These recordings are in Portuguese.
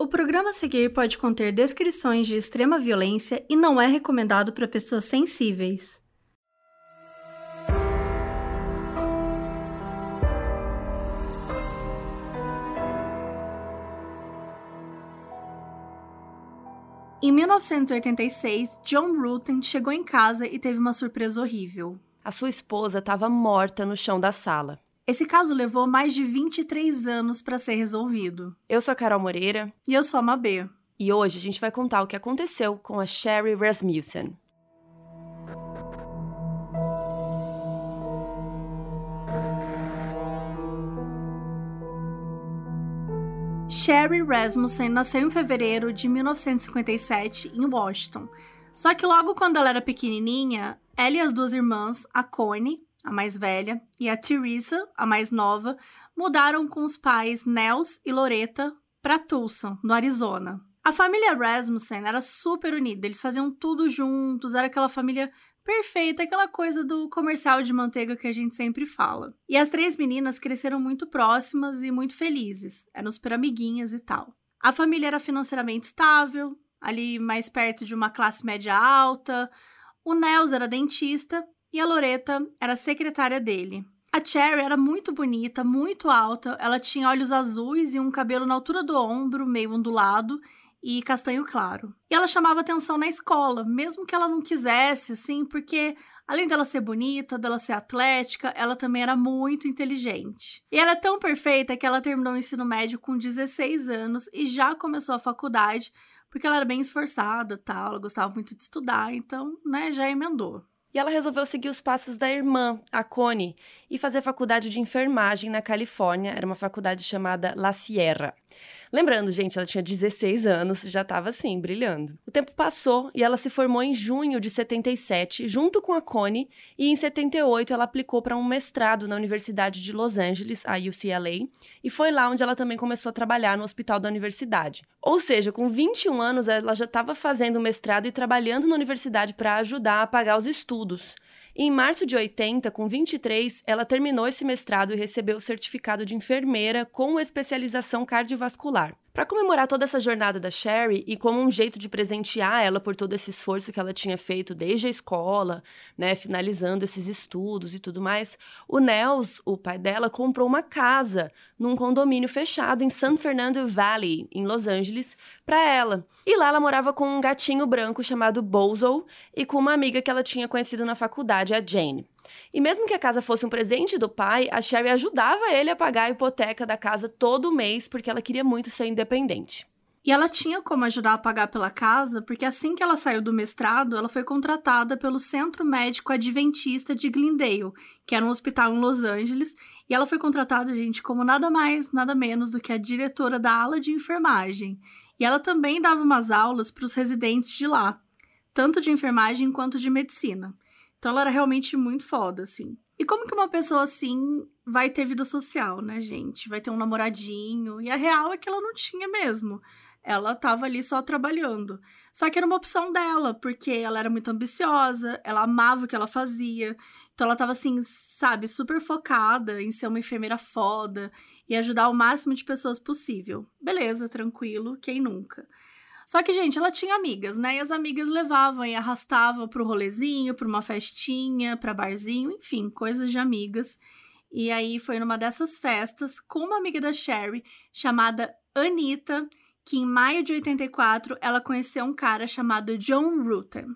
O programa a seguir pode conter descrições de extrema violência e não é recomendado para pessoas sensíveis. Em 1986, John Rutten chegou em casa e teve uma surpresa horrível. A sua esposa estava morta no chão da sala. Esse caso levou mais de 23 anos para ser resolvido. Eu sou a Carol Moreira. E eu sou a Mabê. E hoje a gente vai contar o que aconteceu com a Sherry Rasmussen. Sherry Rasmussen nasceu em fevereiro de 1957 em Washington. Só que logo quando ela era pequenininha, ela e as duas irmãs, a Connie a mais velha, e a Teresa, a mais nova, mudaram com os pais Nels e Loretta para Tucson, no Arizona. A família Rasmussen era super unida, eles faziam tudo juntos, era aquela família perfeita, aquela coisa do comercial de manteiga que a gente sempre fala. E as três meninas cresceram muito próximas e muito felizes, eram super amiguinhas e tal. A família era financeiramente estável, ali mais perto de uma classe média alta. O Nels era dentista e a Loreta era secretária dele. A Cherry era muito bonita, muito alta, ela tinha olhos azuis e um cabelo na altura do ombro, meio ondulado e castanho claro. E ela chamava atenção na escola, mesmo que ela não quisesse, assim, porque além dela ser bonita, dela ser atlética, ela também era muito inteligente. E ela é tão perfeita que ela terminou o ensino médio com 16 anos e já começou a faculdade, porque ela era bem esforçada, tal, ela gostava muito de estudar, então, né, já emendou. E ela resolveu seguir os passos da irmã, a Connie, e fazer faculdade de enfermagem na Califórnia. Era uma faculdade chamada La Sierra. Lembrando, gente, ela tinha 16 anos, já estava assim, brilhando. O tempo passou e ela se formou em junho de 77, junto com a Connie, e em 78 ela aplicou para um mestrado na Universidade de Los Angeles, a UCLA, e foi lá onde ela também começou a trabalhar no hospital da universidade. Ou seja, com 21 anos ela já estava fazendo mestrado e trabalhando na universidade para ajudar a pagar os estudos. Em março de 80, com 23, ela terminou esse mestrado e recebeu o certificado de enfermeira com especialização cardiovascular. Para comemorar toda essa jornada da Sherry e como um jeito de presentear ela por todo esse esforço que ela tinha feito desde a escola, né, finalizando esses estudos e tudo mais, o Nels, o pai dela, comprou uma casa num condomínio fechado em San Fernando Valley, em Los Angeles, para ela. E lá ela morava com um gatinho branco chamado Bozo e com uma amiga que ela tinha conhecido na faculdade, a Jane. E mesmo que a casa fosse um presente do pai, a Sherry ajudava ele a pagar a hipoteca da casa todo mês porque ela queria muito ser independente. E ela tinha como ajudar a pagar pela casa, porque assim que ela saiu do mestrado, ela foi contratada pelo Centro Médico Adventista de Glendale, que era um hospital em Los Angeles, e ela foi contratada, gente, como nada mais, nada menos do que a diretora da ala de enfermagem. E ela também dava umas aulas para os residentes de lá, tanto de enfermagem quanto de medicina. Então ela era realmente muito foda, assim. E como que uma pessoa assim vai ter vida social, né, gente? Vai ter um namoradinho. E a real é que ela não tinha mesmo. Ela tava ali só trabalhando. Só que era uma opção dela, porque ela era muito ambiciosa, ela amava o que ela fazia. Então ela tava assim, sabe, super focada em ser uma enfermeira foda e ajudar o máximo de pessoas possível. Beleza, tranquilo, quem nunca? Só que, gente, ela tinha amigas, né? E as amigas levavam e arrastavam pro rolezinho, pra uma festinha, pra barzinho, enfim, coisas de amigas. E aí foi numa dessas festas com uma amiga da Sherry chamada Anita, que em maio de 84 ela conheceu um cara chamado John Rutten.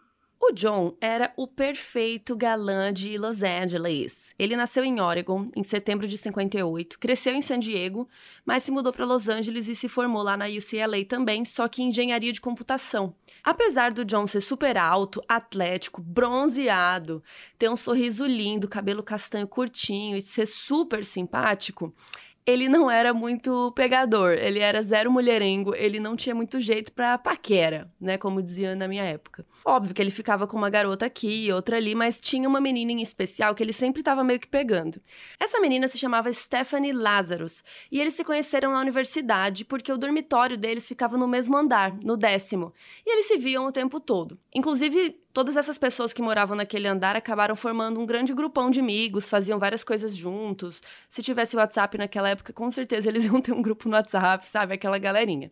O John era o perfeito galã de Los Angeles. Ele nasceu em Oregon em setembro de 58, cresceu em San Diego, mas se mudou para Los Angeles e se formou lá na UCLA também, só que em engenharia de computação. Apesar do John ser super alto, atlético, bronzeado, ter um sorriso lindo, cabelo castanho curtinho e ser super simpático, ele não era muito pegador, ele era zero mulherengo, ele não tinha muito jeito pra paquera, né, como dizia na minha época. Óbvio que ele ficava com uma garota aqui e outra ali, mas tinha uma menina em especial que ele sempre tava meio que pegando. Essa menina se chamava Stephanie Lazarus, e eles se conheceram na universidade porque o dormitório deles ficava no mesmo andar, no décimo, e eles se viam o tempo todo. Inclusive, todas essas pessoas que moravam naquele andar acabaram formando um grande grupão de amigos, faziam várias coisas juntos. Se tivesse WhatsApp naquela época, com certeza eles iam ter um grupo no WhatsApp, sabe? Aquela galerinha.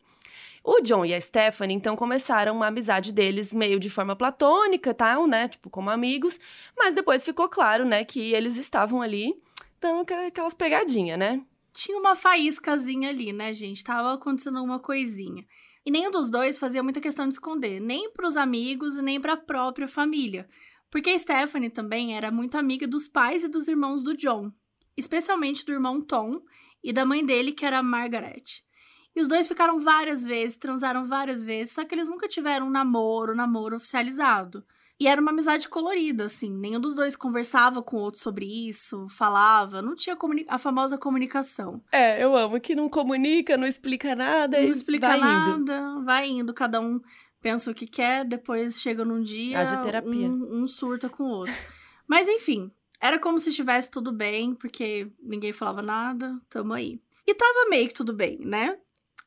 O John e a Stephanie, então, começaram uma amizade deles meio de forma platônica, tal, né? Tipo, como amigos. Mas depois ficou claro, né, que eles estavam ali dando aquelas pegadinhas, né? Tinha uma faíscazinha ali, né, gente? Tava acontecendo uma coisinha. E nenhum dos dois fazia muita questão de esconder, nem para os amigos nem para a própria família. Porque Stephanie também era muito amiga dos pais e dos irmãos do John, especialmente do irmão Tom e da mãe dele, que era Margaret. E os dois ficaram várias vezes, transaram várias vezes, só que eles nunca tiveram um namoro, um namoro oficializado. E era uma amizade colorida, assim. Nenhum dos dois conversava com o outro sobre isso, falava. Não tinha a famosa comunicação. É, eu amo que não comunica, não explica nada. Não explica vai nada, indo. vai indo. Cada um pensa o que quer, depois chega num dia, Haja terapia. Um, um surta com o outro. Mas enfim, era como se estivesse tudo bem, porque ninguém falava nada, tamo aí. E tava meio que tudo bem, né?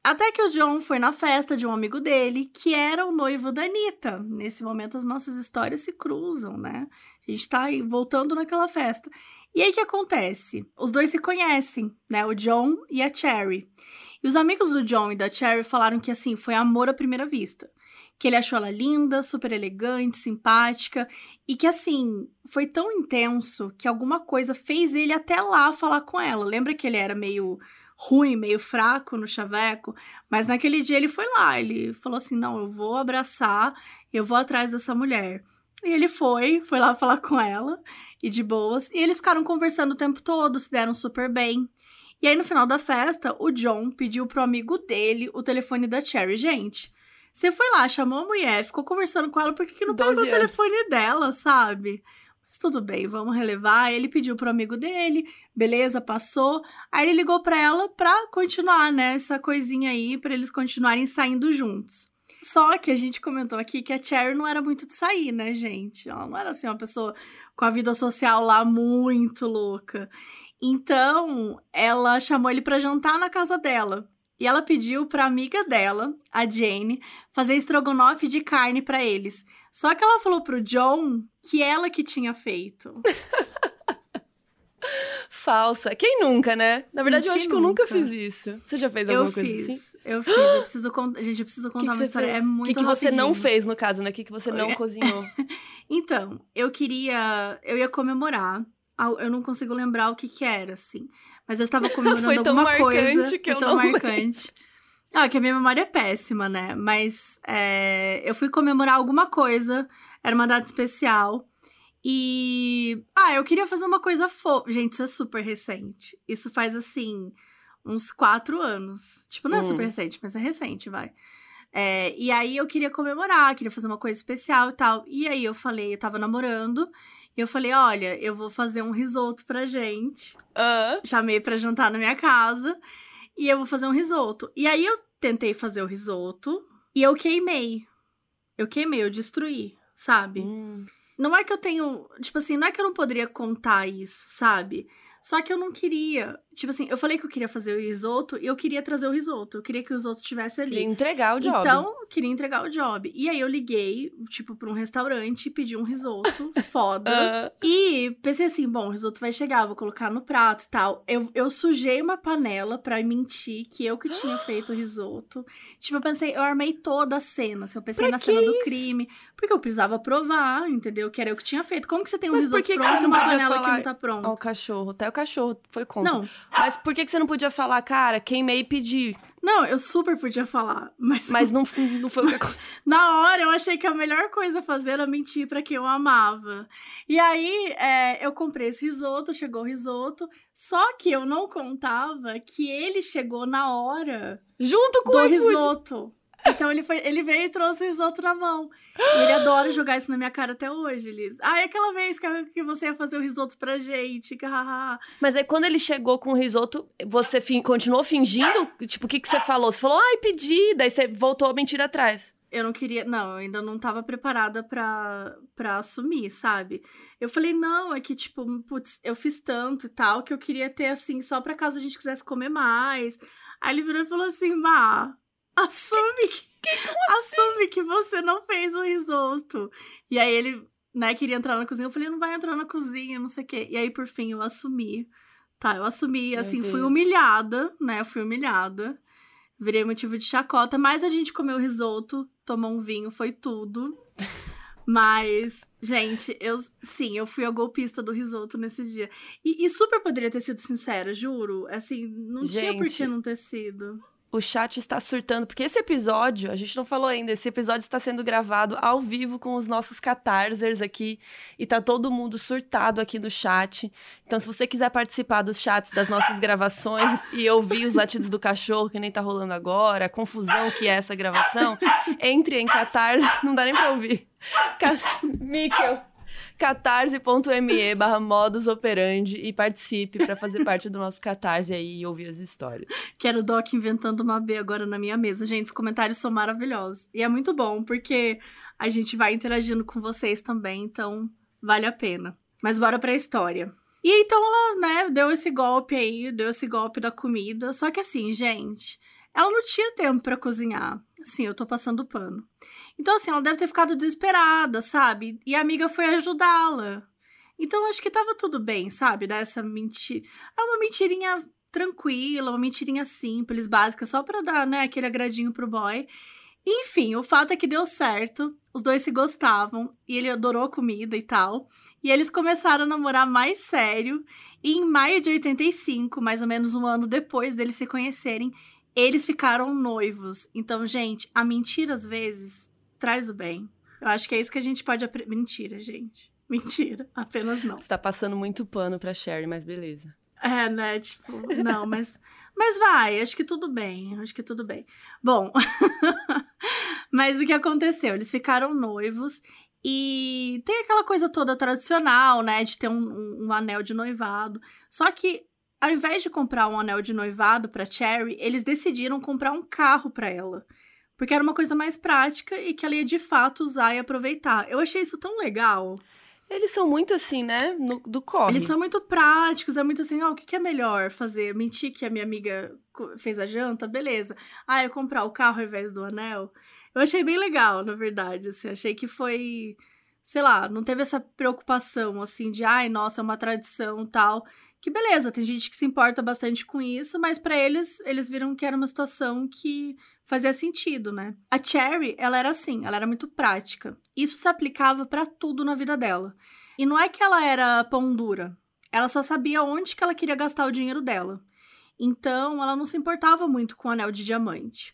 Até que o John foi na festa de um amigo dele, que era o noivo da Anitta. Nesse momento, as nossas histórias se cruzam, né? A gente tá voltando naquela festa. E aí, que acontece? Os dois se conhecem, né? O John e a Cherry. E os amigos do John e da Cherry falaram que, assim, foi amor à primeira vista. Que ele achou ela linda, super elegante, simpática. E que, assim, foi tão intenso que alguma coisa fez ele até lá falar com ela. Lembra que ele era meio ruim, meio fraco no chaveco, mas naquele dia ele foi lá, ele falou assim: "Não, eu vou abraçar, eu vou atrás dessa mulher". E ele foi, foi lá falar com ela, e de boas, e eles ficaram conversando o tempo todo, se deram super bem. E aí no final da festa, o John pediu pro amigo dele o telefone da Cherry, gente. Você foi lá, chamou a mulher, ficou conversando com ela, por que, que não pegou o telefone dela, sabe? Mas tudo bem, vamos relevar. Ele pediu pro amigo dele, beleza, passou. Aí ele ligou pra ela pra continuar, né? Coisinha aí, pra eles continuarem saindo juntos. Só que a gente comentou aqui que a Cherry não era muito de sair, né, gente? Ela não era assim uma pessoa com a vida social lá muito louca. Então, ela chamou ele para jantar na casa dela. E ela pediu para amiga dela, a Jane, fazer estrogonofe de carne para eles. Só que ela falou pro John que ela que tinha feito. Falsa. Quem nunca, né? Na verdade, eu acho que eu nunca fiz isso. Você já fez alguma eu coisa fiz, assim? Eu fiz, eu preciso contar. Gente, eu preciso contar que que uma história. Fez? É muito O que, que você não fez, no caso, né? O que, que você não É. cozinhou? Então, eu queria. Eu ia comemorar. Eu não consigo lembrar o que que era, assim. Mas eu estava comemorando Foi tão alguma coisa. marcante que foi eu tão não marcante. Ah, que a minha memória é péssima, né? Mas é, eu fui comemorar alguma coisa. Era uma data especial. E. Ah, eu queria fazer uma coisa fofa. Gente, isso é super recente. Isso faz, assim, uns quatro anos. Tipo, não é Hum. super recente, mas é recente, vai. É, e aí eu queria comemorar, queria fazer uma coisa especial e tal. E aí eu falei, eu tava namorando. E eu falei, olha, eu vou fazer um risoto pra gente. Ah, Chamei pra jantar na minha casa. E eu vou fazer um risoto. E aí eu tentei fazer o risoto. E eu queimei. Eu queimei, eu destruí, sabe? hum. Não é que eu tenho. Tipo assim, não é que eu não poderia contar isso, sabe? Só que eu não queria. Tipo assim, eu falei que eu queria fazer o risoto e eu queria trazer o risoto. Eu queria que o risoto estivesse ali. Queria entregar o job. Então, queria entregar o job. E aí eu liguei, tipo, pra um restaurante e pedi um risoto foda. Ah, E pensei assim, bom, o risoto vai chegar, vou colocar no prato e tal. Eu, eu sujei uma panela pra mentir que eu que tinha feito o risoto. Tipo, eu pensei, eu armei toda a cena. assim, eu pensei Pra na que cena do isso? crime. Porque eu precisava provar, entendeu? Que era eu que tinha feito. Como que você tem um Mas risoto que que pronto você e uma panela que falar não tá pronto? Ó, o cachorro. Até o cachorro foi contra. Não, Mas por que, que você não podia falar, cara, queimei e pedi? não, eu super podia falar. Mas, Mas não, não foi o que aconteceu. Na hora eu achei que a melhor coisa a fazer era mentir pra quem eu amava. E aí é, eu comprei esse risoto, chegou o risoto. Só que eu não contava que ele chegou na hora Junto com do o risoto. Então ele, foi, ele veio e trouxe o risoto na mão. E ele adora jogar isso na minha cara até hoje, Liz. Ah, é aquela vez que, que você ia fazer o risoto pra gente. Mas aí quando ele chegou com o risoto, você fin- continuou fingindo? Tipo, o que, que você falou? Você falou, ai, pedi. Daí você voltou a mentir atrás. Eu não queria, não, eu ainda não tava preparada pra, pra assumir, sabe? Eu falei, não, é que, tipo, putz, eu fiz tanto e tal, que eu queria ter, assim, só pra caso a gente quisesse comer mais. Aí ele virou e falou assim, Má, assume que, assume que você não fez o risoto. E aí ele, né, queria entrar na cozinha, eu falei, não vai entrar na cozinha, não sei o quê. E aí, por fim, eu assumi, tá? Eu assumi, assim, fui humilhada, né, fui humilhada. Virei motivo de chacota, mas a gente comeu risoto, tomou um vinho, foi tudo. Mas, gente, eu sim, eu fui a golpista do risoto nesse dia. E, e super poderia ter sido sincera, juro. Assim, não gente, tinha por que não ter sido o chat está surtando, porque esse episódio, a gente não falou ainda, esse episódio está sendo gravado ao vivo com os nossos catarsers aqui, e tá todo mundo surtado aqui no chat. Então, se você quiser participar dos chats das nossas gravações e ouvir os latidos do cachorro, que nem tá rolando agora, a confusão que é essa gravação, entre em catarse, não dá nem pra ouvir. Mikkel, catarse.me barra modus operandi e participe para fazer parte do nosso catarse aí e ouvir as histórias. Quero o Doc inventando uma B agora na minha mesa. Gente, os comentários são maravilhosos. E é muito bom, porque a gente vai interagindo com vocês também, então vale a pena. Mas bora pra história. E então ela, né, deu esse golpe aí, deu esse golpe da comida. Só que assim, gente, ela não tinha tempo para cozinhar. Sim, eu tô passando pano. Então, assim, ela deve ter ficado desesperada, sabe? E a amiga foi ajudá-la. Então, acho que tava tudo bem, sabe? Dessa mentira. É uma mentirinha tranquila, uma mentirinha simples, básica, só pra dar, né, aquele agradinho pro boy. Enfim, o fato é que deu certo. Os dois se gostavam e ele adorou a comida e tal. E eles começaram a namorar mais sério. E em maio de 85, mais ou menos um ano depois deles se conhecerem, eles ficaram noivos. Então, gente, a mentira às vezes traz o bem. Eu acho que é isso que a gente pode aprender. Mentira, gente. Mentira, apenas não. Você tá passando muito pano pra Sherry, mas beleza. É, né? Tipo, não, mas. Mas vai, acho que tudo bem. Acho que tudo bem. Bom, mas o que aconteceu? Eles ficaram noivos e tem aquela coisa toda tradicional, né? De ter um, um, um anel de noivado. Só que, ao invés de comprar um anel de noivado pra Cherry, eles decidiram comprar um carro para ela. Porque era uma coisa mais prática e que ela ia de fato usar e aproveitar. Eu achei isso tão legal. Eles são muito assim, né? No, do corre. Eles são muito práticos, é muito assim, ó, oh, o que, que é melhor fazer? Mentir que a minha amiga fez a janta? Beleza. Ah, eu comprar o carro ao invés do anel? Eu achei bem legal, na verdade, assim, achei que foi, sei lá, não teve essa preocupação, assim, de, ai, nossa, é uma tradição tal. Que beleza, tem gente que se importa bastante com isso, mas para eles, eles viram que era uma situação que fazia sentido, né? A Cherry, ela era assim, ela era muito prática. Isso se aplicava para tudo na vida dela. E não é que ela era pão dura, ela só sabia onde que ela queria gastar o dinheiro dela. Então, ela não se importava muito com o anel de diamante.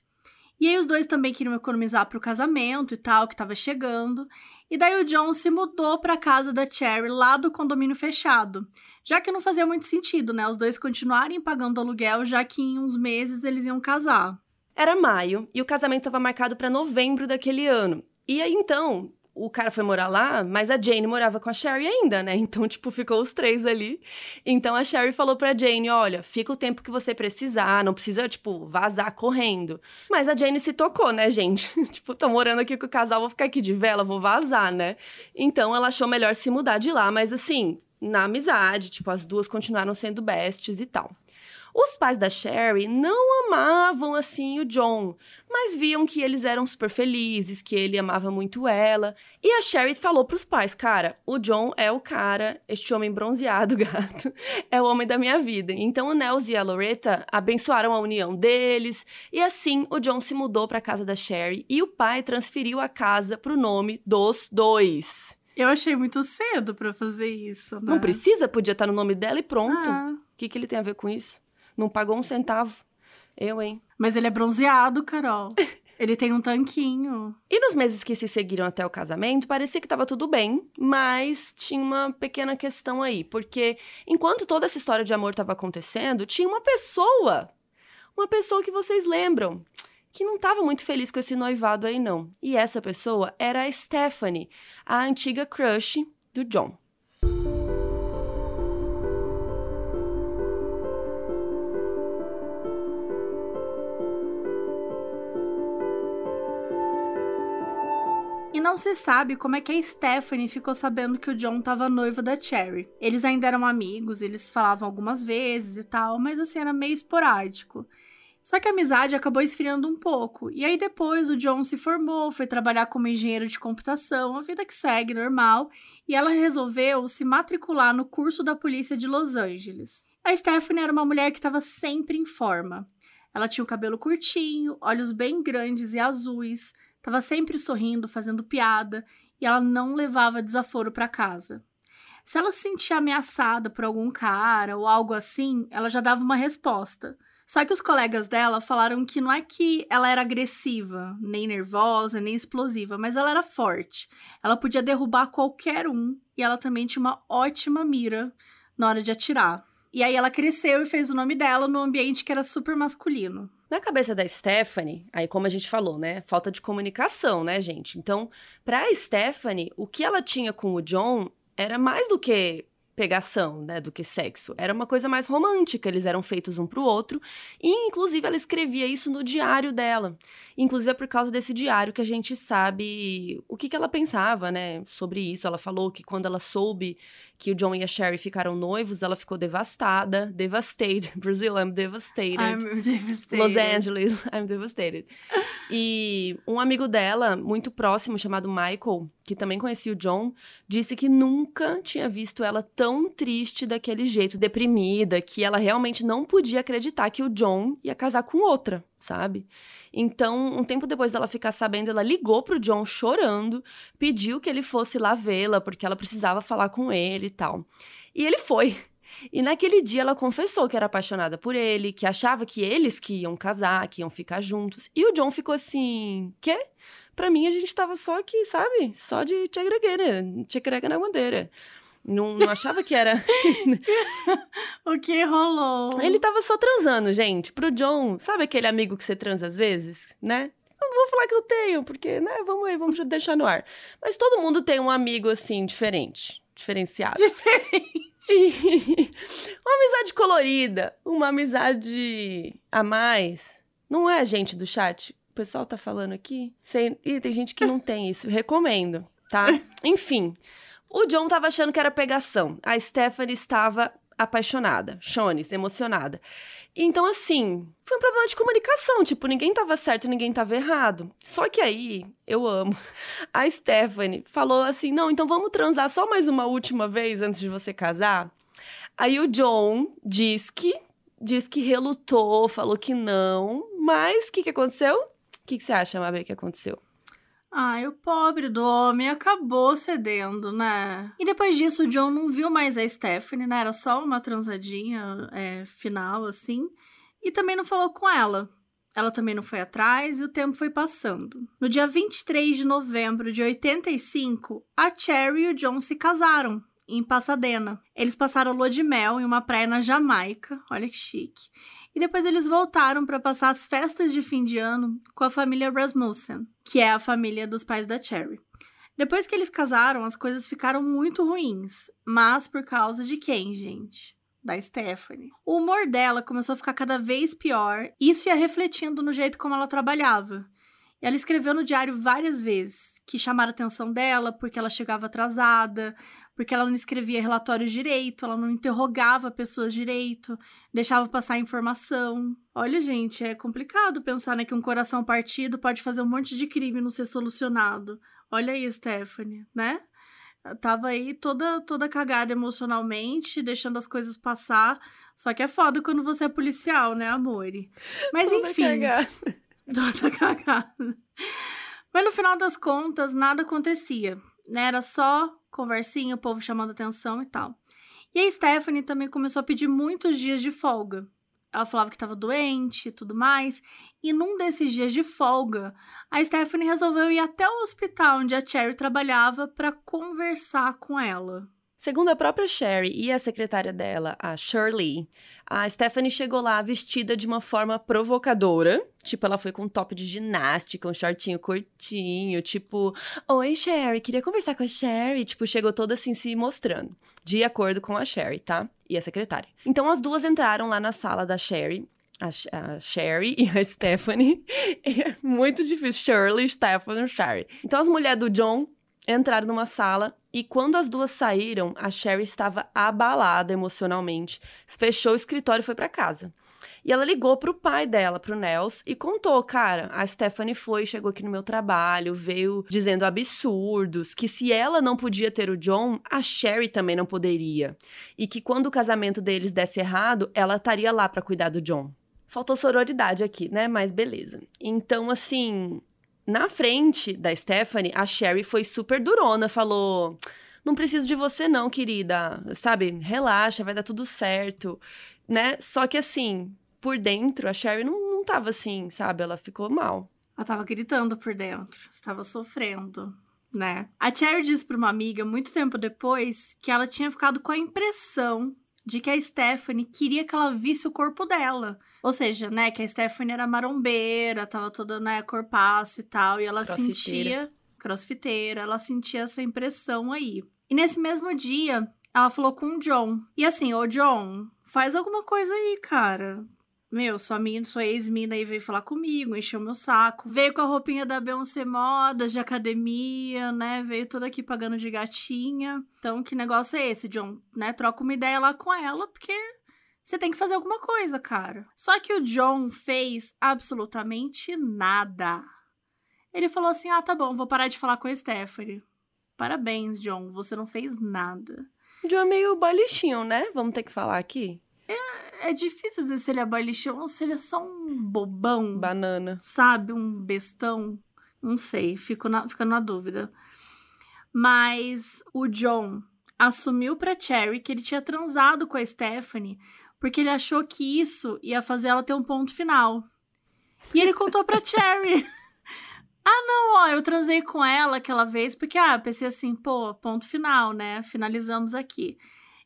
E aí os dois também queriam economizar para o casamento e tal, que estava chegando. E daí o John se mudou para a casa da Cherry lá do condomínio fechado já que não fazia muito sentido, né? Os dois continuarem pagando aluguel, já que em uns meses eles iam casar. Era maio e o casamento estava marcado para novembro daquele ano. E aí então, o cara foi morar lá, mas a Jane morava com a Sherry ainda, né? Então, tipo, ficou os três ali. Então a Sherry falou pra Jane: olha, fica o tempo que você precisar, não precisa, tipo, vazar correndo. Mas a Jane se tocou, né, gente? tipo, tô morando aqui com o casal, vou ficar aqui de vela, vou vazar, né? Então ela achou melhor se mudar de lá, mas assim, na amizade, tipo, as duas continuaram sendo bestes e tal. Os pais da Sherry não amavam assim o John, mas viam que eles eram super felizes, que ele amava muito ela. E a Sherry falou pros pais: "Cara, o John é o cara, este homem bronzeado, gato, é o homem da minha vida". Então o Nels e a Loretta abençoaram a união deles, e assim o John se mudou para casa da Sherry e o pai transferiu a casa pro nome dos dois. Eu achei muito cedo para fazer isso. Né? Não precisa, podia estar no nome dela e pronto. Ah. O que, que ele tem a ver com isso? Não pagou um centavo. Eu, hein? Mas ele é bronzeado, Carol. Ele tem um tanquinho. E nos meses que se seguiram até o casamento, parecia que estava tudo bem, mas tinha uma pequena questão aí, porque enquanto toda essa história de amor estava acontecendo, tinha uma pessoa, uma pessoa que vocês lembram, que não estava muito feliz com esse noivado aí, não. E essa pessoa era a Stephanie, a antiga crush do John. E não se sabe como é que a Stephanie ficou sabendo que o John estava noivo da Cherry. Eles ainda eram amigos, eles falavam algumas vezes e tal, mas assim era meio esporádico. Só que a amizade acabou esfriando um pouco. E aí depois o John se formou, foi trabalhar como engenheiro de computação, a vida que segue normal, e ela resolveu se matricular no curso da polícia de Los Angeles. A Stephanie era uma mulher que estava sempre em forma. Ela tinha o cabelo curtinho, olhos bem grandes e azuis, estava sempre sorrindo, fazendo piada, e ela não levava desaforo para casa. Se ela se sentia ameaçada por algum cara ou algo assim, ela já dava uma resposta. Só que os colegas dela falaram que não é que ela era agressiva, nem nervosa, nem explosiva, mas ela era forte. Ela podia derrubar qualquer um e ela também tinha uma ótima mira na hora de atirar. E aí ela cresceu e fez o nome dela no ambiente que era super masculino. Na cabeça da Stephanie, aí como a gente falou, né? Falta de comunicação, né, gente? Então, pra Stephanie, o que ela tinha com o John era mais do que pegação, né, do que sexo. Era uma coisa mais romântica, eles eram feitos um pro outro, e inclusive ela escrevia isso no diário dela. Inclusive é por causa desse diário que a gente sabe o que, que ela pensava, né, sobre isso. Ela falou que quando ela soube que o John e a Sherry ficaram noivos, ela ficou devastada, devastated. Brazil, I'm devastated. I'm devastated. Los Angeles, I'm devastated. E um amigo dela, muito próximo, chamado Michael, que também conhecia o John, disse que nunca tinha visto ela tão triste daquele jeito, deprimida, que ela realmente não podia acreditar que o John ia casar com outra, sabe? Então, um tempo depois dela ficar sabendo, ela ligou pro John chorando, pediu que ele fosse lá vê-la, porque ela precisava falar com ele e tal. E ele foi. E naquele dia ela confessou que era apaixonada por ele, que achava que eles que iam casar, que iam ficar juntos. E o John ficou assim: quê? Pra mim a gente tava só aqui, sabe? Só de tchegregueira, tchegrega na bandeira. Não, não achava que era. o que rolou? Ele tava só transando, gente. Pro John, sabe aquele amigo que você transa às vezes, né? Eu não vou falar que eu tenho, porque, né? Vamos aí, vamos deixar no ar. Mas todo mundo tem um amigo assim, diferente, diferenciado. Diferente. uma amizade colorida, uma amizade a mais. Não é, gente do chat? O pessoal tá falando aqui? Sei... Ih, tem gente que não tem isso. Recomendo, tá? Enfim. O John tava achando que era pegação. A Stephanie estava apaixonada, Shones, emocionada. Então, assim, foi um problema de comunicação. Tipo, ninguém tava certo, ninguém tava errado. Só que aí, eu amo. A Stephanie falou assim: não, então vamos transar só mais uma última vez antes de você casar. Aí o John diz que diz que relutou, falou que não. Mas o que, que aconteceu? O que, que você acha, Mabê, que aconteceu? Ai, o pobre do homem acabou cedendo, né? E depois disso, o John não viu mais a Stephanie, né? Era só uma transadinha é, final, assim. E também não falou com ela. Ela também não foi atrás e o tempo foi passando. No dia 23 de novembro de 85, a Cherry e o John se casaram em Pasadena. Eles passaram lua de mel em uma praia na Jamaica. Olha que chique. Depois eles voltaram para passar as festas de fim de ano com a família Rasmussen, que é a família dos pais da Cherry. Depois que eles casaram, as coisas ficaram muito ruins. Mas por causa de quem, gente? Da Stephanie. O humor dela começou a ficar cada vez pior, isso ia refletindo no jeito como ela trabalhava. Ela escreveu no diário várias vezes que chamaram a atenção dela porque ela chegava atrasada, porque ela não escrevia relatórios direito, ela não interrogava pessoas direito, deixava passar informação. Olha, gente, é complicado pensar né, que um coração partido pode fazer um monte de crime não ser solucionado. Olha aí, Stephanie, né? tava aí toda, toda cagada emocionalmente, deixando as coisas passar. Só que é foda quando você é policial, né, amore? Mas toda enfim. Cagada. Toda cagada. Mas no final das contas, nada acontecia. Né? Era só conversinha, o povo chamando atenção e tal. E a Stephanie também começou a pedir muitos dias de folga. Ela falava que estava doente e tudo mais. E num desses dias de folga, a Stephanie resolveu ir até o hospital onde a Cherry trabalhava para conversar com ela. Segundo a própria Sherry e a secretária dela, a Shirley, a Stephanie chegou lá vestida de uma forma provocadora. Tipo, ela foi com um top de ginástica, um shortinho curtinho, tipo, Oi, Sherry, queria conversar com a Sherry. Tipo, chegou toda assim se mostrando, de acordo com a Sherry, tá? E a secretária. Então, as duas entraram lá na sala da Sherry a, Sherry e a Stephanie. É muito difícil. Shirley, Stephanie, Sherry. Então, as mulheres do John entraram numa sala e quando as duas saíram, a Sherry estava abalada emocionalmente, fechou o escritório e foi para casa. E ela ligou pro pai dela, pro Nels, e contou, cara, a Stephanie foi, chegou aqui no meu trabalho, veio dizendo absurdos, que se ela não podia ter o John, a Sherry também não poderia. E que quando o casamento deles desse errado, ela estaria lá para cuidar do John. Faltou sororidade aqui, né? Mas beleza. Então, assim, na frente da Stephanie, a Sherry foi super durona, falou: Não preciso de você, não, querida. Sabe, relaxa, vai dar tudo certo, né? Só que assim, por dentro, a Sherry não, não tava assim, sabe? Ela ficou mal. Ela tava gritando por dentro, estava sofrendo, né? A Cherry disse para uma amiga muito tempo depois que ela tinha ficado com a impressão de que a Stephanie queria que ela visse o corpo dela. Ou seja, né, que a Stephanie era marombeira, tava toda, né, corpaço e tal, e ela sentia crossfiteira, ela sentia essa impressão aí. E nesse mesmo dia, ela falou com o John. E assim, ô John, faz alguma coisa aí, cara meu, sua mina, sua ex-mina aí veio falar comigo, encheu meu saco. Veio com a roupinha da Beyoncé Modas, de academia, né? Veio toda aqui pagando de gatinha. Então, que negócio é esse, John? Né? Troca uma ideia lá com ela, porque você tem que fazer alguma coisa, cara. Só que o John fez absolutamente nada. Ele falou assim: ah, tá bom, vou parar de falar com a Stephanie. Parabéns, John, você não fez nada. John é meio bolichinho, né? Vamos ter que falar aqui. É, é difícil dizer se ele é boilichão ou se ele é só um bobão. Banana. Sabe? Um bestão. Não sei, fico na, fico na dúvida. Mas o John assumiu pra Cherry que ele tinha transado com a Stephanie porque ele achou que isso ia fazer ela ter um ponto final. E ele contou pra Cherry. ah, não, ó, eu transei com ela aquela vez porque, ah, pensei assim, pô, ponto final, né? Finalizamos aqui.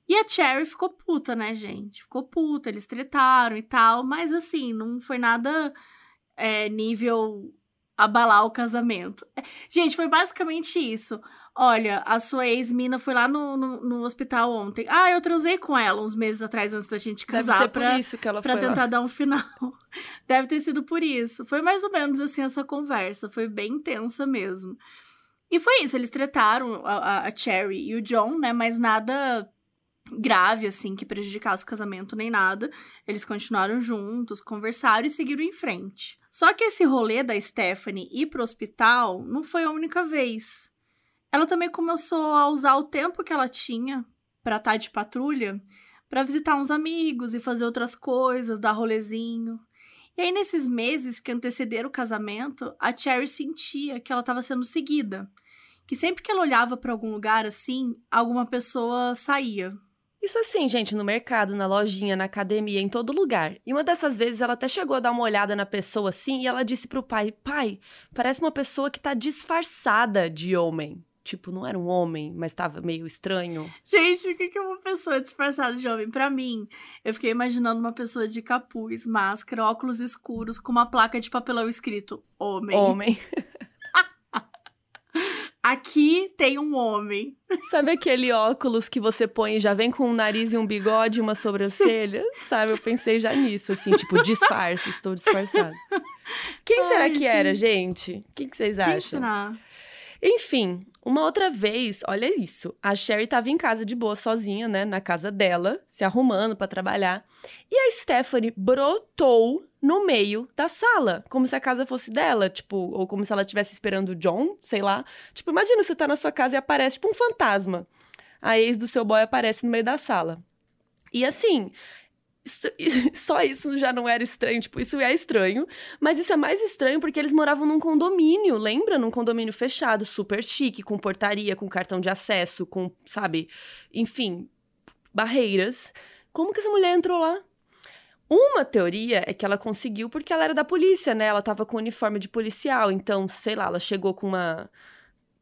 E a Cherry ficou puta, né, gente? Ficou puta, eles tretaram e tal, mas assim, não foi nada é, nível abalar o casamento. É, gente, foi basicamente isso. Olha, a sua ex-mina foi lá no, no, no, hospital ontem. Ah, eu transei com ela uns meses atrás antes da gente casar. Deve pra, isso que ela pra tentar lá. dar um final. Deve ter sido por isso. Foi mais ou menos assim essa conversa. Foi bem intensa mesmo. E foi isso, eles tretaram a, a, a Cherry e o John, né? Mas nada grave, assim, que prejudicasse o casamento nem nada. Eles continuaram juntos, conversaram e seguiram em frente. Só que esse rolê da Stephanie ir pro hospital não foi a única vez. Ela também começou a usar o tempo que ela tinha para estar tá de patrulha para visitar uns amigos e fazer outras coisas, dar rolezinho. E aí, nesses meses que antecederam o casamento, a Cherry sentia que ela estava sendo seguida. Que sempre que ela olhava para algum lugar assim, alguma pessoa saía, isso assim, gente, no mercado, na lojinha, na academia, em todo lugar. E uma dessas vezes ela até chegou a dar uma olhada na pessoa assim e ela disse pro pai: Pai, parece uma pessoa que tá disfarçada de homem. Tipo, não era um homem, mas tava meio estranho. Gente, o que é uma pessoa disfarçada de homem? Para mim, eu fiquei imaginando uma pessoa de capuz, máscara, óculos escuros, com uma placa de papelão escrito homem. Homem. Aqui tem um homem. Sabe aquele óculos que você põe e já vem com um nariz e um bigode e uma sobrancelha? Sabe, eu pensei já nisso, assim, tipo, disfarce, estou disfarçado. Quem Ai, será que gente. era, gente? O que, que vocês acham? Quem será? Enfim, uma outra vez, olha isso. A Sherry estava em casa de boa, sozinha, né? Na casa dela, se arrumando para trabalhar. E a Stephanie brotou no meio da sala, como se a casa fosse dela, tipo, ou como se ela estivesse esperando o John, sei lá. Tipo, imagina você tá na sua casa e aparece tipo um fantasma. A ex do seu boy aparece no meio da sala. E assim, isso, só isso já não era estranho, tipo, isso é estranho, mas isso é mais estranho porque eles moravam num condomínio, lembra? Num condomínio fechado, super chique, com portaria, com cartão de acesso, com, sabe, enfim, barreiras. Como que essa mulher entrou lá? Uma teoria é que ela conseguiu porque ela era da polícia, né? Ela tava com uniforme de policial, então, sei lá, ela chegou com uma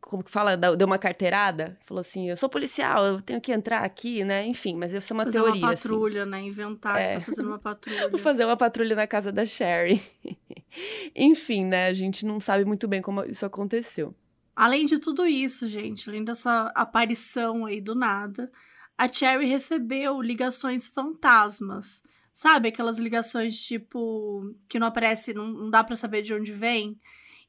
como que fala, deu uma carteirada, falou assim, eu sou policial, eu tenho que entrar aqui, né? Enfim, mas isso é uma fazer teoria. uma assim. patrulha, assim. né? Inventar é. que tá fazendo uma patrulha. Vou fazer uma patrulha na casa da Sherry. Enfim, né? A gente não sabe muito bem como isso aconteceu. Além de tudo isso, gente, além dessa aparição aí do nada, a Cherry recebeu ligações fantasmas. Sabe aquelas ligações tipo que não aparece, não, não dá para saber de onde vem?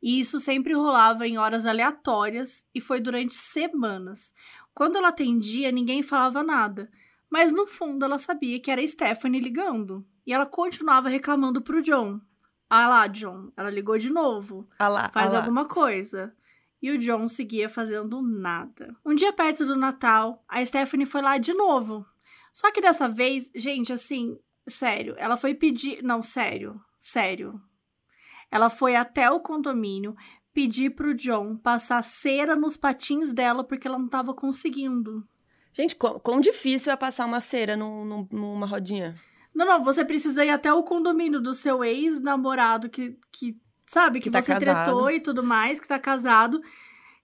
E isso sempre rolava em horas aleatórias e foi durante semanas. Quando ela atendia, ninguém falava nada, mas no fundo ela sabia que era Stephanie ligando. E ela continuava reclamando pro John. Ah lá, John, ela ligou de novo. Ah lá, Faz ah alguma coisa. E o John seguia fazendo nada. Um dia perto do Natal, a Stephanie foi lá de novo. Só que dessa vez, gente, assim, sério, ela foi pedir. Não, sério, sério. Ela foi até o condomínio pedir pro John passar cera nos patins dela porque ela não tava conseguindo. Gente, quão, quão difícil é passar uma cera num, num, numa rodinha? Não, não, você precisa ir até o condomínio do seu ex-namorado que, que, sabe, que, Que tá você casado. tretou e tudo mais, que tá casado,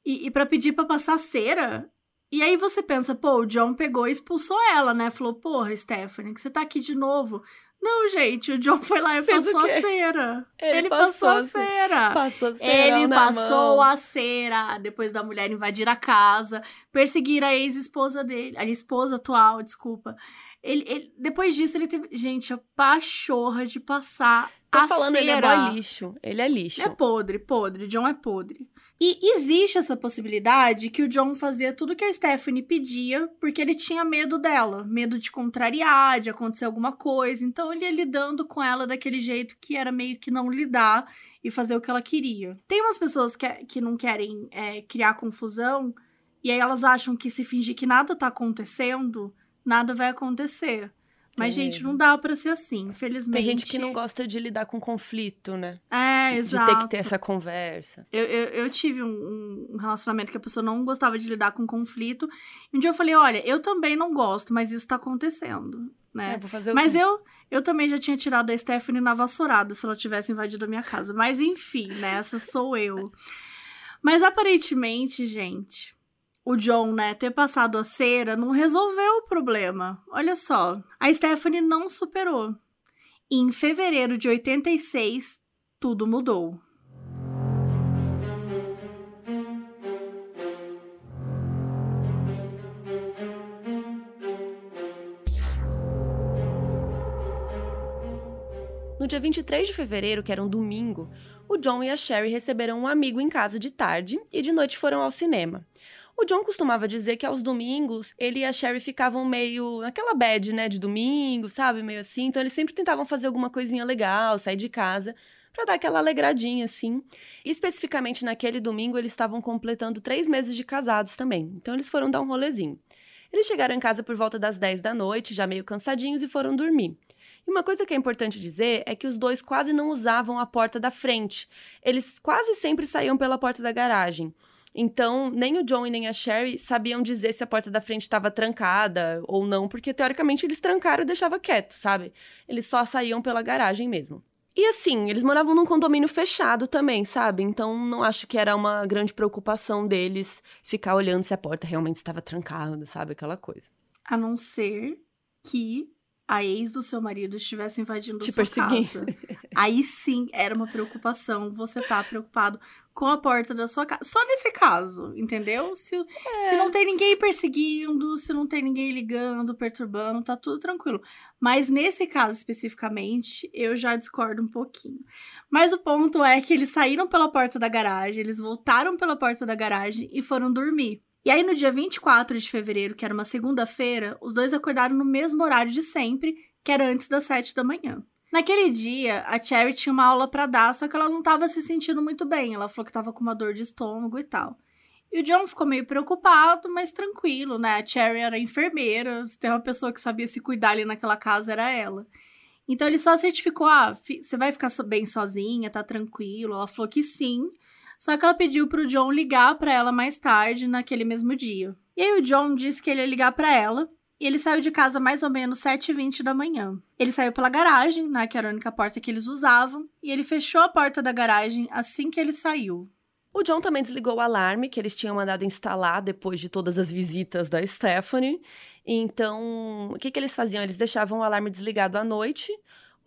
e, e para pedir pra passar cera. E aí você pensa, pô, o John pegou e expulsou ela, né? Falou, porra, Stephanie, que você tá aqui de novo. Não, gente, o John foi lá e Fez passou a cera. Ele passou, passou a a cera. cera. Passou cerão Ele passou mão. a cera depois da mulher invadir a casa, perseguir a ex-esposa dele, a esposa atual, desculpa. Ele, ele- depois disso, ele teve. Gente, a pachorra de passar Tô a falando, cera. ele é boy lixo. Ele é lixo. É podre, podre. John é podre. E existe essa possibilidade que o John fazia tudo que a Stephanie pedia porque ele tinha medo dela, medo de contrariar, de acontecer alguma coisa. Então ele ia lidando com ela daquele jeito que era meio que não lidar e fazer o que ela queria. Tem umas pessoas que, que não querem é, criar confusão e aí elas acham que se fingir que nada tá acontecendo, nada vai acontecer. Mas, Tem gente, mesmo. não dá pra ser assim, infelizmente. Tem gente que não gosta de lidar com conflito, né? É, De exato. ter que ter essa conversa. Eu, eu, eu tive um, um relacionamento que a pessoa não gostava de lidar com conflito. E um dia eu falei, olha, eu também não gosto, mas isso tá acontecendo, né? É, vou fazer o mas quê? eu, eu também já tinha tirado a Stephanie na vassourada se ela tivesse invadido a minha casa. Mas enfim, né? Essa sou eu. Mas aparentemente, gente, o John, né, ter passado a cera não resolveu o problema. Olha só, a Stephanie não superou. E em fevereiro de 86, tudo mudou. No dia 23 de fevereiro, que era um domingo, o John e a Sherry receberam um amigo em casa de tarde e de noite foram ao cinema. O John costumava dizer que aos domingos ele e a Sherry ficavam meio naquela bad, né, de domingo, sabe, meio assim. Então eles sempre tentavam fazer alguma coisinha legal, sair de casa pra dar aquela alegradinha assim. E, especificamente naquele domingo eles estavam completando três meses de casados também. Então eles foram dar um rolezinho. Eles chegaram em casa por volta das 10 da noite, já meio cansadinhos, e foram dormir. E uma coisa que é importante dizer é que os dois quase não usavam a porta da frente. Eles quase sempre saíam pela porta da garagem. Então, nem o John e nem a Sherry sabiam dizer se a porta da frente estava trancada ou não, porque teoricamente eles trancaram e deixava quieto, sabe? Eles só saíam pela garagem mesmo. E assim, eles moravam num condomínio fechado também, sabe? Então não acho que era uma grande preocupação deles ficar olhando se a porta realmente estava trancada, sabe? Aquela coisa. A não ser que a ex do seu marido estivesse invadindo Te sua perseguindo. casa. Aí sim era uma preocupação. Você tá preocupado com a porta da sua casa. Só nesse caso, entendeu? Se, se não tem ninguém perseguindo, se não tem ninguém ligando, perturbando, tá tudo tranquilo. Mas nesse caso especificamente, eu já discordo um pouquinho. Mas o ponto é que eles saíram pela porta da garagem, eles voltaram pela porta da garagem e foram dormir. E aí, no dia 24 de fevereiro, que era uma segunda-feira, os dois acordaram no mesmo horário de sempre, que era antes das 7 da manhã. Naquele dia, a Cherry tinha uma aula pra dar, só que ela não tava se sentindo muito bem. Ela falou que tava com uma dor de estômago e tal. E o John ficou meio preocupado, mas tranquilo, né? A Cherry era enfermeira, se tem uma pessoa que sabia se cuidar ali naquela casa, era ela. Então ele só certificou: ah, você vai ficar bem sozinha, tá tranquilo. Ela falou que sim. Só que ela pediu pro John ligar pra ela mais tarde, naquele mesmo dia. E aí o John disse que ele ia ligar pra ela, e ele saiu de casa mais ou menos 7h20 da manhã. Ele saiu pela garagem, né, que era a única porta que eles usavam, e ele fechou a porta da garagem assim que ele saiu. O John também desligou o alarme que eles tinham mandado instalar depois de todas as visitas da Stephanie. Então, o que, que eles faziam? Eles deixavam o alarme desligado à noite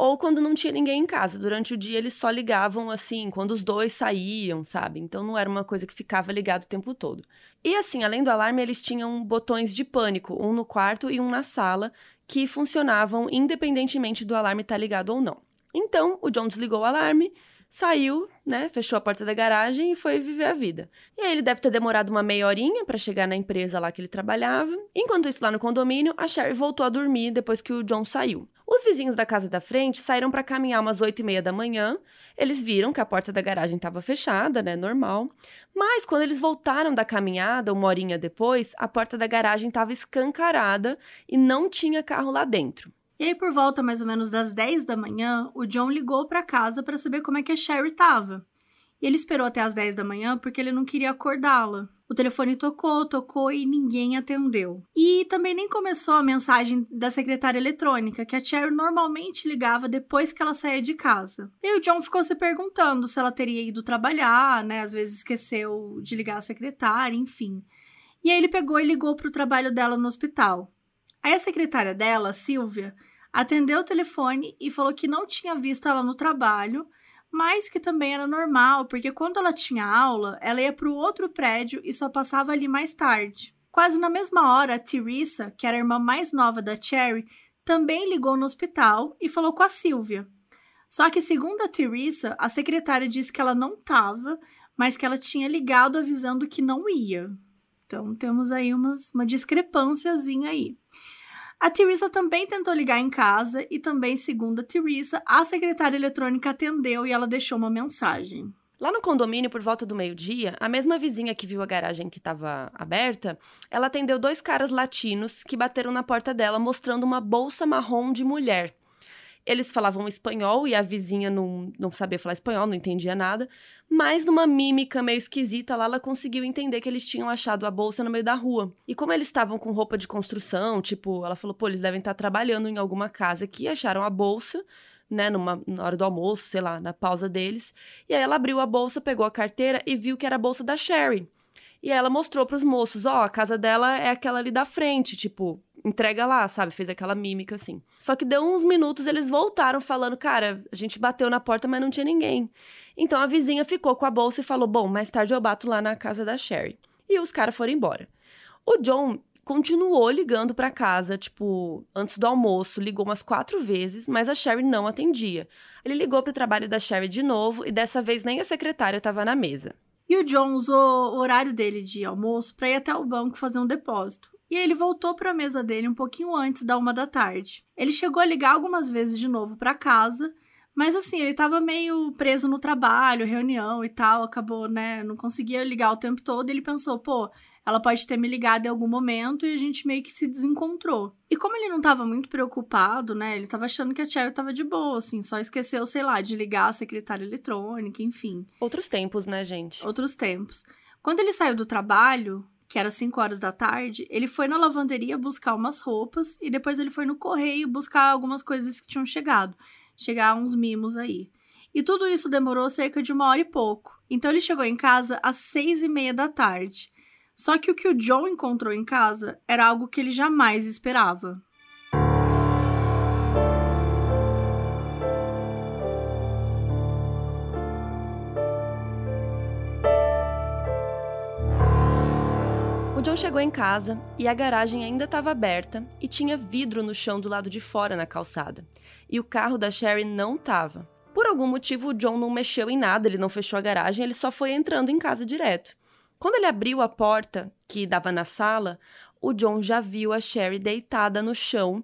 ou quando não tinha ninguém em casa. Durante o dia, eles só ligavam assim, quando os dois saíam, sabe? Então, não era uma coisa que ficava ligado o tempo todo. E assim, além do alarme, eles tinham botões de pânico, um no quarto e um na sala, que funcionavam independentemente do alarme estar ligado ou não. Então, o John desligou o alarme, saiu, né, fechou a porta da garagem e foi viver a vida. E aí ele deve ter demorado uma meia horinha para chegar na empresa lá que ele trabalhava. Enquanto isso, lá no condomínio, a Sherry voltou a dormir depois que o John saiu. Os vizinhos da casa da frente saíram para caminhar umas oito e meia da manhã. Eles viram que a porta da garagem estava fechada, né, normal. Mas quando eles voltaram da caminhada, uma horinha depois, a porta da garagem estava escancarada e não tinha carro lá dentro. E aí, por volta mais ou menos das 10 da manhã, o John ligou para casa para saber como é que a Sherry tava. E ele esperou até as 10 da manhã porque ele não queria acordá-la. O telefone tocou, tocou e ninguém atendeu. E também nem começou a mensagem da secretária eletrônica, que a Cherry normalmente ligava depois que ela saía de casa. E o John ficou se perguntando se ela teria ido trabalhar, né? Às vezes esqueceu de ligar a secretária, enfim. E aí ele pegou e ligou para o trabalho dela no hospital. Aí a secretária dela, Silvia, atendeu o telefone e falou que não tinha visto ela no trabalho mas que também era normal, porque quando ela tinha aula, ela ia para o outro prédio e só passava ali mais tarde. Quase na mesma hora, a Teresa, que era a irmã mais nova da Cherry, também ligou no hospital e falou com a Silvia. Só que, segundo a Teresa, a secretária disse que ela não estava, mas que ela tinha ligado avisando que não ia. Então, temos aí umas, uma discrepânciazinha aí. A Teresa também tentou ligar em casa e também, segundo a Teresa, a secretária eletrônica atendeu e ela deixou uma mensagem. Lá no condomínio, por volta do meio-dia, a mesma vizinha que viu a garagem que estava aberta, ela atendeu dois caras latinos que bateram na porta dela mostrando uma bolsa marrom de mulher. Eles falavam espanhol e a vizinha não, não sabia falar espanhol, não entendia nada, mas numa mímica meio esquisita lá, ela conseguiu entender que eles tinham achado a bolsa no meio da rua. E como eles estavam com roupa de construção, tipo, ela falou, pô, eles devem estar trabalhando em alguma casa que acharam a bolsa, né, numa, na hora do almoço, sei lá, na pausa deles. E aí ela abriu a bolsa, pegou a carteira e viu que era a bolsa da Sherry. E aí ela mostrou para os moços, ó, oh, a casa dela é aquela ali da frente, tipo, entrega lá, sabe? Fez aquela mímica assim. Só que deu uns minutos, eles voltaram falando, cara, a gente bateu na porta, mas não tinha ninguém. Então a vizinha ficou com a bolsa e falou: Bom, mais tarde eu bato lá na casa da Sherry. E os caras foram embora. O John continuou ligando para casa, tipo, antes do almoço, ligou umas quatro vezes, mas a Sherry não atendia. Ele ligou pro trabalho da Sherry de novo e dessa vez nem a secretária estava na mesa. E o John usou o horário dele de almoço para ir até o banco fazer um depósito. E ele voltou para a mesa dele um pouquinho antes da uma da tarde. Ele chegou a ligar algumas vezes de novo para casa, mas assim, ele tava meio preso no trabalho, reunião e tal, acabou, né? Não conseguia ligar o tempo todo. Ele pensou, pô, ela pode ter me ligado em algum momento e a gente meio que se desencontrou. E como ele não tava muito preocupado, né? Ele tava achando que a Cherry tava de boa, assim, só esqueceu, sei lá, de ligar a secretária eletrônica, enfim. Outros tempos, né, gente? Outros tempos. Quando ele saiu do trabalho, que era 5 horas da tarde, ele foi na lavanderia buscar umas roupas e depois ele foi no correio buscar algumas coisas que tinham chegado chegar uns mimos aí. E tudo isso demorou cerca de uma hora e pouco. Então ele chegou em casa às seis e meia da tarde. Só que o que o John encontrou em casa era algo que ele jamais esperava. John chegou em casa e a garagem ainda estava aberta e tinha vidro no chão do lado de fora na calçada. E o carro da Sherry não estava. Por algum motivo, o John não mexeu em nada, ele não fechou a garagem, ele só foi entrando em casa direto. Quando ele abriu a porta que dava na sala, o John já viu a Sherry deitada no chão.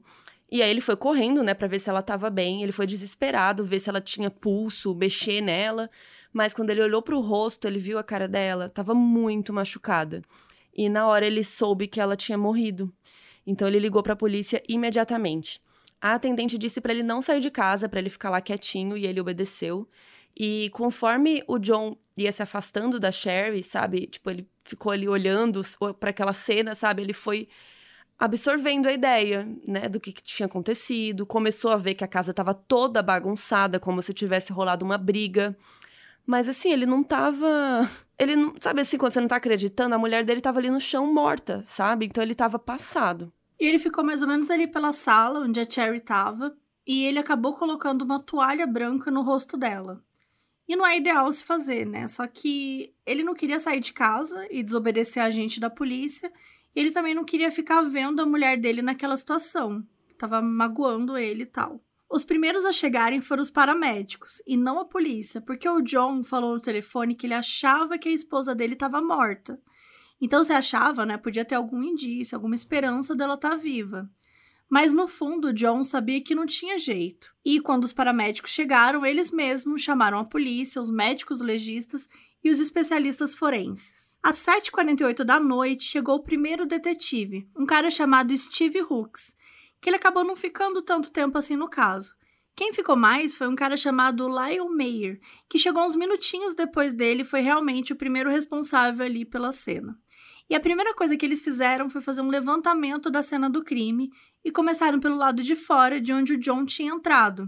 E aí ele foi correndo, né, para ver se ela estava bem. Ele foi desesperado, ver se ela tinha pulso, mexer nela. Mas quando ele olhou para o rosto, ele viu a cara dela, estava muito machucada e na hora ele soube que ela tinha morrido. Então ele ligou para a polícia imediatamente. A atendente disse para ele não sair de casa, para ele ficar lá quietinho e ele obedeceu. E conforme o John ia se afastando da Sherry, sabe? Tipo, ele ficou ali olhando para aquela cena, sabe? Ele foi absorvendo a ideia, né, do que, que, tinha acontecido, começou a ver que a casa estava toda bagunçada, como se tivesse rolado uma briga. Mas assim, ele não tava ele não. Sabe assim, quando você não tá acreditando, a mulher dele tava ali no chão morta, sabe? Então ele tava passado. E ele ficou mais ou menos ali pela sala onde a Cherry tava. E ele acabou colocando uma toalha branca no rosto dela. E não é ideal se fazer, né? Só que ele não queria sair de casa e desobedecer a agente da polícia. Ele também não queria ficar vendo a mulher dele naquela situação. Tava magoando ele e tal. Os primeiros a chegarem foram os paramédicos e não a polícia, porque o John falou no telefone que ele achava que a esposa dele estava morta. Então, se achava, né, podia ter algum indício, alguma esperança dela estar tá viva. Mas no fundo, John sabia que não tinha jeito. E quando os paramédicos chegaram, eles mesmos chamaram a polícia, os médicos legistas e os especialistas forenses. Às 7h48 da noite, chegou o primeiro detetive, um cara chamado Steve Hooks, que ele acabou não ficando tanto tempo assim no caso. Quem ficou mais foi um cara chamado Lyle Mayer, que chegou uns minutinhos depois dele e foi realmente o primeiro responsável ali pela cena. E a primeira coisa que eles fizeram foi fazer um levantamento da cena do crime e começaram pelo lado de fora, de onde o John tinha entrado.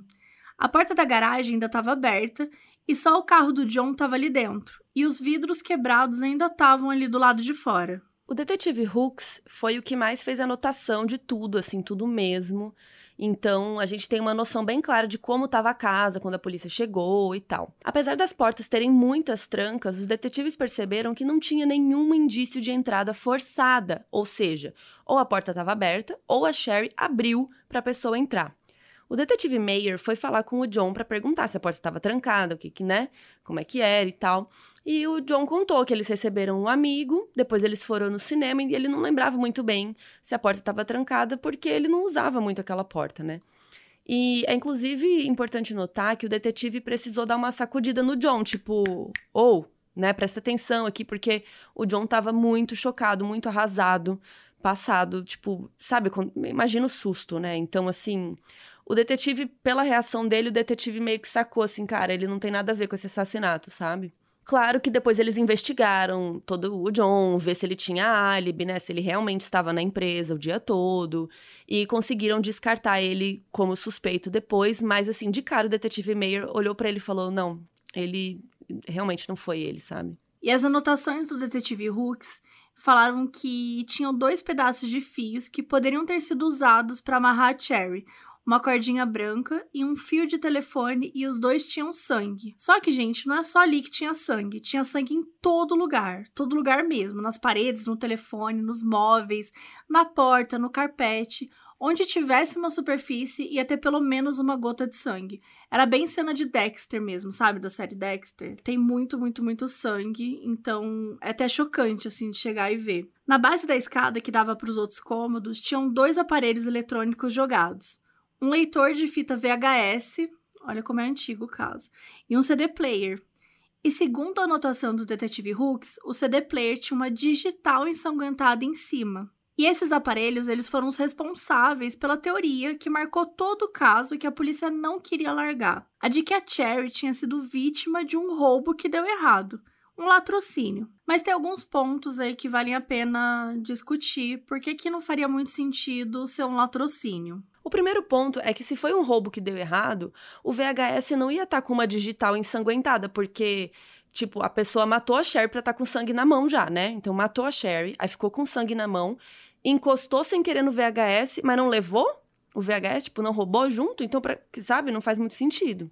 A porta da garagem ainda estava aberta e só o carro do John estava ali dentro, e os vidros quebrados ainda estavam ali do lado de fora. O detetive Hooks foi o que mais fez a anotação de tudo, assim, tudo mesmo. Então, a gente tem uma noção bem clara de como estava a casa quando a polícia chegou e tal. Apesar das portas terem muitas trancas, os detetives perceberam que não tinha nenhum indício de entrada forçada, ou seja, ou a porta estava aberta ou a Sherry abriu para a pessoa entrar. O detetive Mayer foi falar com o John para perguntar se a porta estava trancada, o que que, né? Como é que era e tal. E o John contou que eles receberam um amigo, depois eles foram no cinema e ele não lembrava muito bem se a porta estava trancada, porque ele não usava muito aquela porta, né? E é inclusive importante notar que o detetive precisou dar uma sacudida no John, tipo, ou, oh, né, presta atenção aqui, porque o John estava muito chocado, muito arrasado, passado, tipo, sabe, imagina o susto, né? Então, assim, o detetive, pela reação dele, o detetive meio que sacou assim, cara, ele não tem nada a ver com esse assassinato, sabe? Claro que depois eles investigaram todo o John, ver se ele tinha álibi, né? Se ele realmente estava na empresa o dia todo. E conseguiram descartar ele como suspeito depois. Mas, assim, de cara, o detetive Mayer olhou para ele e falou: não, ele realmente não foi ele, sabe? E as anotações do detetive Hooks falaram que tinham dois pedaços de fios que poderiam ter sido usados para amarrar a Cherry, uma cordinha branca e um fio de telefone e os dois tinham sangue. Só que, gente, não é só ali que tinha sangue, tinha sangue em todo lugar, todo lugar mesmo, nas paredes, no telefone, nos móveis, na porta, no carpete. Onde tivesse uma superfície, ia ter pelo menos uma gota de sangue. Era bem cena de Dexter mesmo, sabe? Da série Dexter. Tem muito, muito, muito sangue, então é até chocante, assim, de chegar e ver. Na base da escada que dava para os outros cômodos, tinham dois aparelhos eletrônicos jogados um leitor de fita VHS, olha como é antigo o caso, e um CD player. E segundo a anotação do detetive Hooks, o CD player tinha uma digital ensanguentada em cima. E esses aparelhos, eles foram os responsáveis pela teoria que marcou todo o caso e que a polícia não queria largar. A de que a Cherry tinha sido vítima de um roubo que deu errado, um latrocínio. Mas tem alguns pontos aí que valem a pena discutir, porque que não faria muito sentido ser um latrocínio. O primeiro ponto é que se foi um roubo que deu errado, o VHS não ia estar tá com uma digital ensanguentada, porque tipo, a pessoa matou a Sherry pra estar tá com sangue na mão já, né? Então matou a Sherry, aí ficou com sangue na mão, encostou sem querer no VHS, mas não levou o VHS, tipo, não roubou junto, então, pra, sabe, não faz muito sentido.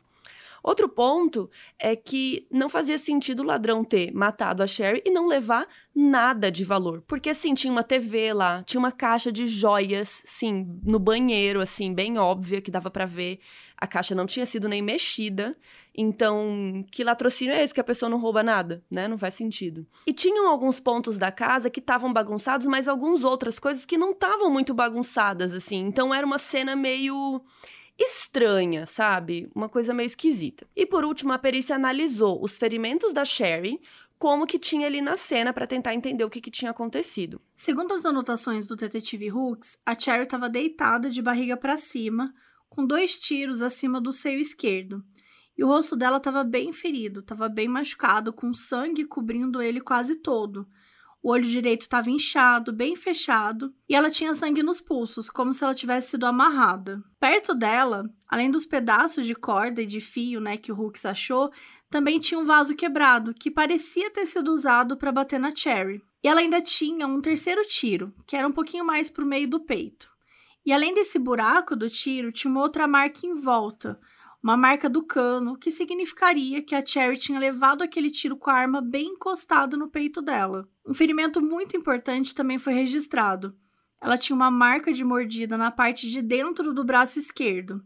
Outro ponto é que não fazia sentido o ladrão ter matado a Sherry e não levar nada de valor. Porque, assim, tinha uma TV lá, tinha uma caixa de joias, sim, no banheiro, assim, bem óbvia, que dava para ver. A caixa não tinha sido nem mexida. Então, que latrocínio é esse que a pessoa não rouba nada, né? Não faz sentido. E tinham alguns pontos da casa que estavam bagunçados, mas algumas outras coisas que não estavam muito bagunçadas, assim. Então, era uma cena meio estranha, sabe? Uma coisa meio esquisita. E por último, a perícia analisou os ferimentos da Sherry, como que tinha ali na cena para tentar entender o que, que, tinha acontecido. Segundo as anotações do detetive Hooks, a Cherry estava deitada de barriga para cima, com dois tiros acima do seio esquerdo. E o rosto dela estava bem ferido, estava bem machucado, com sangue cobrindo ele quase todo. O olho direito estava inchado, bem fechado, e ela tinha sangue nos pulsos, como se ela tivesse sido amarrada. Perto dela, além dos pedaços de corda e de fio, né, que o Hooks achou, também tinha um vaso quebrado, que parecia ter sido usado para bater na Cherry. E ela ainda tinha um terceiro tiro, que era um pouquinho mais para o meio do peito. E além desse buraco do tiro, tinha uma outra marca em volta, uma marca do cano, que significaria que a Cherry tinha levado aquele tiro com a arma bem encostado no peito dela. Um ferimento muito importante também foi registrado. Ela tinha uma marca de mordida na parte de dentro do braço esquerdo.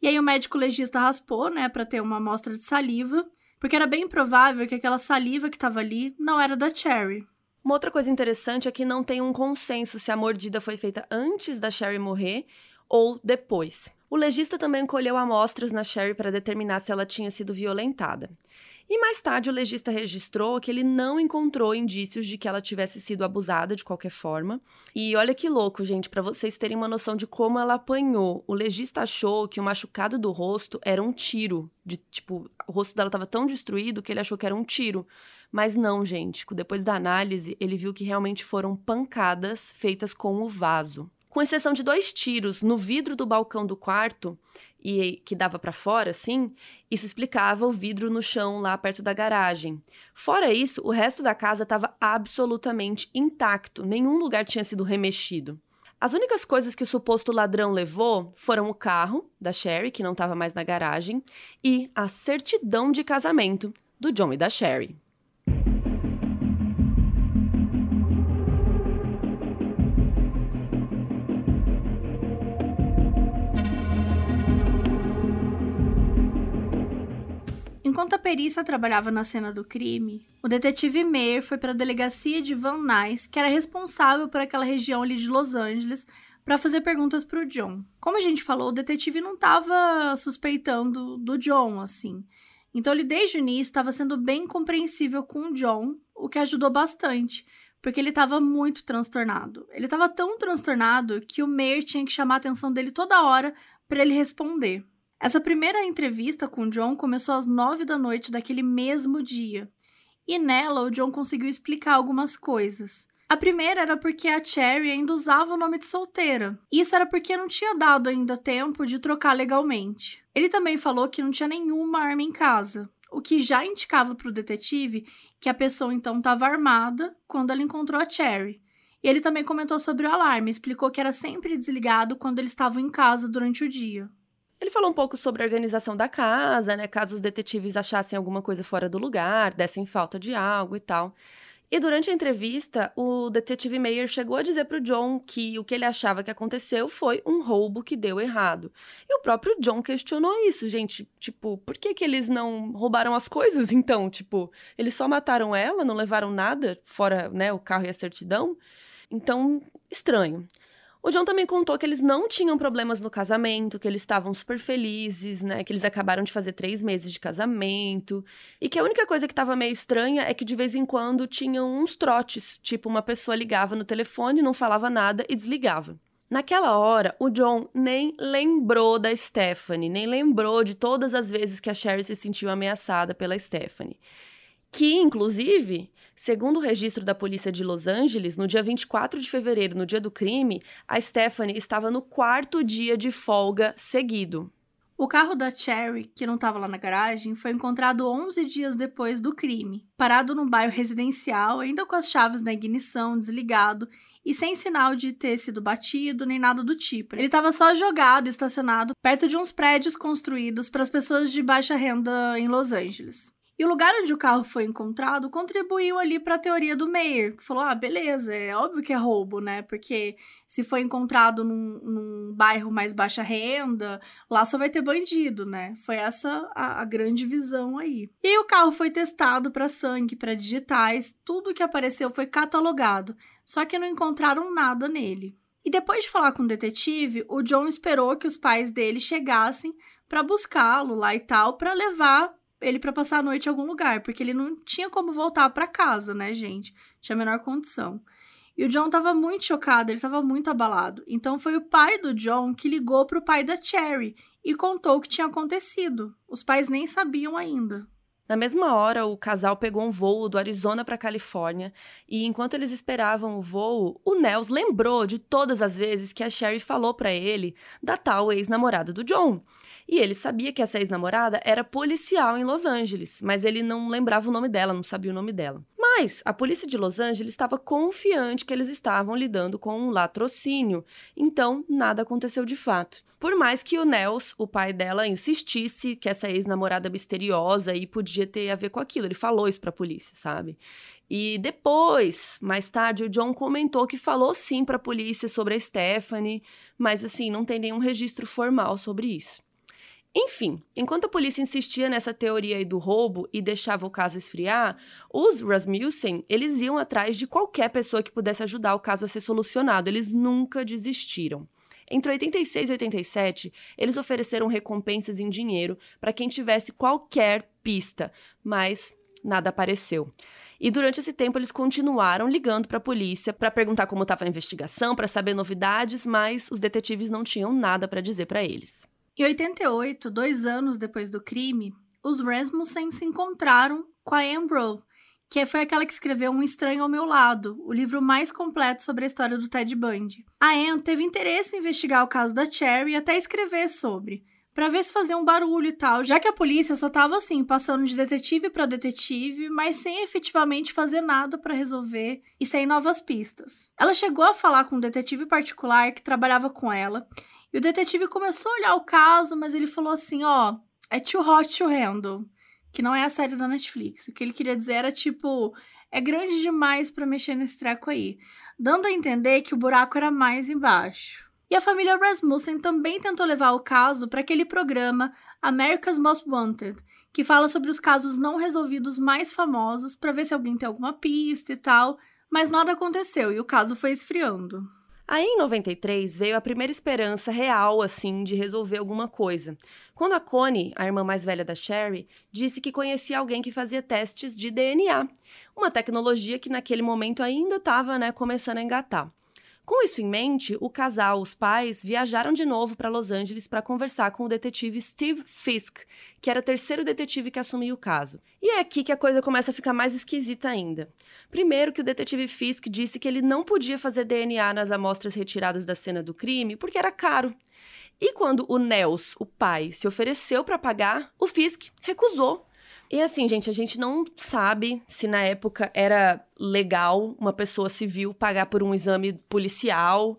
E aí o médico legista raspou, né, para ter uma amostra de saliva, porque era bem provável que aquela saliva que estava ali não era da Cherry. Uma outra coisa interessante é que não tem um consenso se a mordida foi feita antes da Sherry morrer ou depois. O legista também colheu amostras na Sherry para determinar se ela tinha sido violentada. E mais tarde o legista registrou que ele não encontrou indícios de que ela tivesse sido abusada de qualquer forma. E olha que louco, gente, para vocês terem uma noção de como ela apanhou. O legista achou que o machucado do rosto era um tiro, de tipo, o rosto dela estava tão destruído que ele achou que era um tiro. Mas não, gente. Depois da análise, ele viu que realmente foram pancadas feitas com o vaso. Com exceção de dois tiros no vidro do balcão do quarto, e que dava para fora, assim, isso explicava o vidro no chão lá perto da garagem. Fora isso, o resto da casa estava absolutamente intacto, nenhum lugar tinha sido remexido. As únicas coisas que o suposto ladrão levou foram o carro da Sherry, que não estava mais na garagem, e a certidão de casamento do John e da Sherry. Enquanto a perícia trabalhava na cena do crime, o detetive Mayer foi para a delegacia de Van Nuys, que era responsável por aquela região ali de Los Angeles, para fazer perguntas para o John. Como a gente falou, o detetive não estava suspeitando do John, assim. Então ele desde o início estava sendo bem compreensível com o John, o que ajudou bastante, porque ele estava muito transtornado. Ele estava tão transtornado que o Mayer tinha que chamar a atenção dele toda hora para ele responder. Essa primeira entrevista com John começou às nove da noite daquele mesmo dia. E nela, o John conseguiu explicar algumas coisas. A primeira era porque a Cherry ainda usava o nome de solteira. Isso era porque não tinha dado ainda tempo de trocar legalmente. Ele também falou que não tinha nenhuma arma em casa, o que já indicava para o detetive que a pessoa então estava armada quando ela encontrou a Cherry. E ele também comentou sobre o alarme, explicou que era sempre desligado quando eles estavam em casa durante o dia. Ele falou um pouco sobre a organização da casa, né? Caso os detetives achassem alguma coisa fora do lugar, dessem falta de algo e tal. E durante a entrevista, o detetive Mayer chegou a dizer para o John que o que ele achava que aconteceu foi um roubo que deu errado. E o próprio John questionou isso, gente. Tipo, por que, que eles não roubaram as coisas então? Tipo, eles só mataram ela, não levaram nada, fora né, o carro e a certidão? Então, estranho. O John também contou que eles não tinham problemas no casamento, que eles estavam super felizes, né? Que eles acabaram de fazer três meses de casamento. E que a única coisa que estava meio estranha é que de vez em quando tinham uns trotes. Tipo, uma pessoa ligava no telefone, não falava nada e desligava. Naquela hora, o John nem lembrou da Stephanie, nem lembrou de todas as vezes que a Sherry se sentiu ameaçada pela Stephanie. Que, inclusive, Segundo o registro da polícia de Los Angeles, no dia 24 de fevereiro, no dia do crime, a Stephanie estava no quarto dia de folga seguido. O carro da Cherry, que não estava lá na garagem, foi encontrado 11 dias depois do crime, parado num bairro residencial, ainda com as chaves na ignição, desligado e sem sinal de ter sido batido nem nada do tipo. Ele estava só jogado, estacionado perto de uns prédios construídos para as pessoas de baixa renda em Los Angeles. E o lugar onde o carro foi encontrado contribuiu ali para a teoria do Meyer, que falou: ah, beleza, é óbvio que é roubo, né? Porque se foi encontrado num, num bairro mais baixa renda, lá só vai ter bandido, né? Foi essa a, a grande visão aí. E o carro foi testado para sangue, para digitais, tudo que apareceu foi catalogado, só que não encontraram nada nele. E depois de falar com o detetive, o John esperou que os pais dele chegassem para buscá-lo lá e tal, para levar ele para passar a noite em algum lugar, porque ele não tinha como voltar para casa, né, gente? Tinha a menor condição. E o John tava muito chocado, ele tava muito abalado. Então foi o pai do John que ligou pro pai da Cherry e contou o que tinha acontecido. Os pais nem sabiam ainda. Na mesma hora, o casal pegou um voo do Arizona para Califórnia e enquanto eles esperavam o voo, o Nels lembrou de todas as vezes que a Sherry falou para ele da tal ex-namorada do John. E ele sabia que essa ex-namorada era policial em Los Angeles, mas ele não lembrava o nome dela, não sabia o nome dela. Mas a polícia de Los Angeles estava confiante que eles estavam lidando com um latrocínio, então nada aconteceu de fato. Por mais que o Nels, o pai dela, insistisse que essa ex-namorada misteriosa aí podia ter a ver com aquilo, ele falou isso para a polícia, sabe? E depois, mais tarde, o John comentou que falou sim para a polícia sobre a Stephanie, mas assim, não tem nenhum registro formal sobre isso. Enfim, enquanto a polícia insistia nessa teoria aí do roubo e deixava o caso esfriar, os Rasmussen, eles iam atrás de qualquer pessoa que pudesse ajudar o caso a ser solucionado. Eles nunca desistiram. Entre 86 e 87, eles ofereceram recompensas em dinheiro para quem tivesse qualquer pista, mas nada apareceu. E durante esse tempo eles continuaram ligando para a polícia para perguntar como estava a investigação, para saber novidades, mas os detetives não tinham nada para dizer para eles. Em 88, dois anos depois do crime, os Rasmussen se encontraram com a Ambrose, que foi aquela que escreveu Um Estranho ao Meu Lado, o livro mais completo sobre a história do Ted Bundy. A Anne teve interesse em investigar o caso da Cherry e até escrever sobre, para ver se fazia um barulho e tal, já que a polícia só tava assim, passando de detetive para detetive, mas sem efetivamente fazer nada para resolver e sem novas pistas. Ela chegou a falar com um detetive particular que trabalhava com ela, e o detetive começou a olhar o caso, mas ele falou assim: ó, é too hot to handle que não é a série da Netflix. O que ele queria dizer era tipo, é grande demais para mexer nesse treco aí, dando a entender que o buraco era mais embaixo. E a família Rasmussen também tentou levar o caso para aquele programa America's Most Wanted, que fala sobre os casos não resolvidos mais famosos para ver se alguém tem alguma pista e tal, mas nada aconteceu e o caso foi esfriando. Aí, em 93, veio a primeira esperança real, assim, de resolver alguma coisa. Quando a Connie, a irmã mais velha da Sherry, disse que conhecia alguém que fazia testes de DNA, uma tecnologia que naquele momento ainda estava, né, começando a engatar. Com isso em mente, o casal, os pais, viajaram de novo para Los Angeles para conversar com o detetive Steve Fisk, que era o terceiro detetive que assumiu o caso. E é aqui que a coisa começa a ficar mais esquisita ainda. Primeiro, que o detetive Fisk disse que ele não podia fazer DNA nas amostras retiradas da cena do crime porque era caro. E quando o Nels, o pai, se ofereceu para pagar, o Fisk recusou. E assim, gente, a gente não sabe se na época era legal uma pessoa civil pagar por um exame policial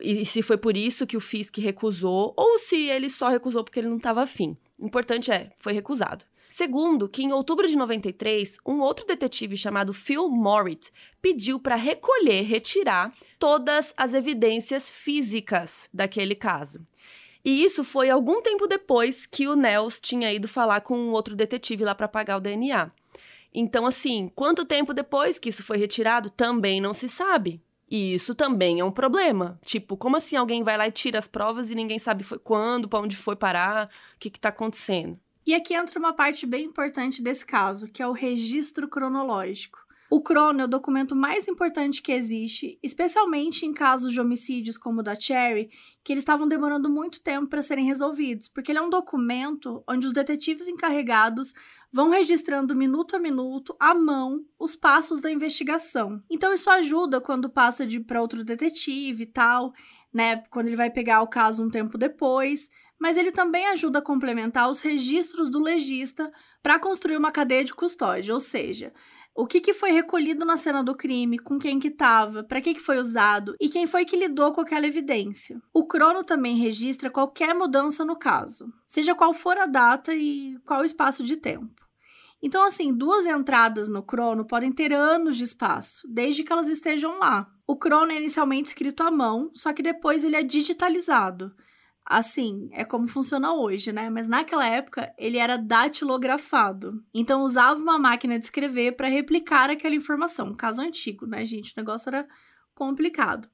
e se foi por isso que o Fisk recusou ou se ele só recusou porque ele não estava afim. O importante é, foi recusado. Segundo, que em outubro de 93, um outro detetive chamado Phil Morritt pediu para recolher, retirar todas as evidências físicas daquele caso. E isso foi algum tempo depois que o Nels tinha ido falar com um outro detetive lá para pagar o DNA. Então, assim, quanto tempo depois que isso foi retirado também não se sabe. E isso também é um problema. Tipo, como assim alguém vai lá e tira as provas e ninguém sabe quando, para onde foi parar, o que está acontecendo? E aqui entra uma parte bem importante desse caso, que é o registro cronológico. O crono é o documento mais importante que existe, especialmente em casos de homicídios como o da Cherry, que eles estavam demorando muito tempo para serem resolvidos, porque ele é um documento onde os detetives encarregados vão registrando minuto a minuto, à mão, os passos da investigação. Então isso ajuda quando passa de para outro detetive e tal, né, quando ele vai pegar o caso um tempo depois, mas ele também ajuda a complementar os registros do legista para construir uma cadeia de custódia, ou seja, o que, que foi recolhido na cena do crime, com quem que estava, para que, que foi usado e quem foi que lidou com aquela evidência. O crono também registra qualquer mudança no caso, seja qual for a data e qual o espaço de tempo. Então, assim, duas entradas no crono podem ter anos de espaço, desde que elas estejam lá. O crono é inicialmente escrito à mão, só que depois ele é digitalizado assim, é como funciona hoje, né? Mas naquela época ele era datilografado. Então usava uma máquina de escrever para replicar aquela informação. Um caso antigo, né, gente? O negócio era complicado.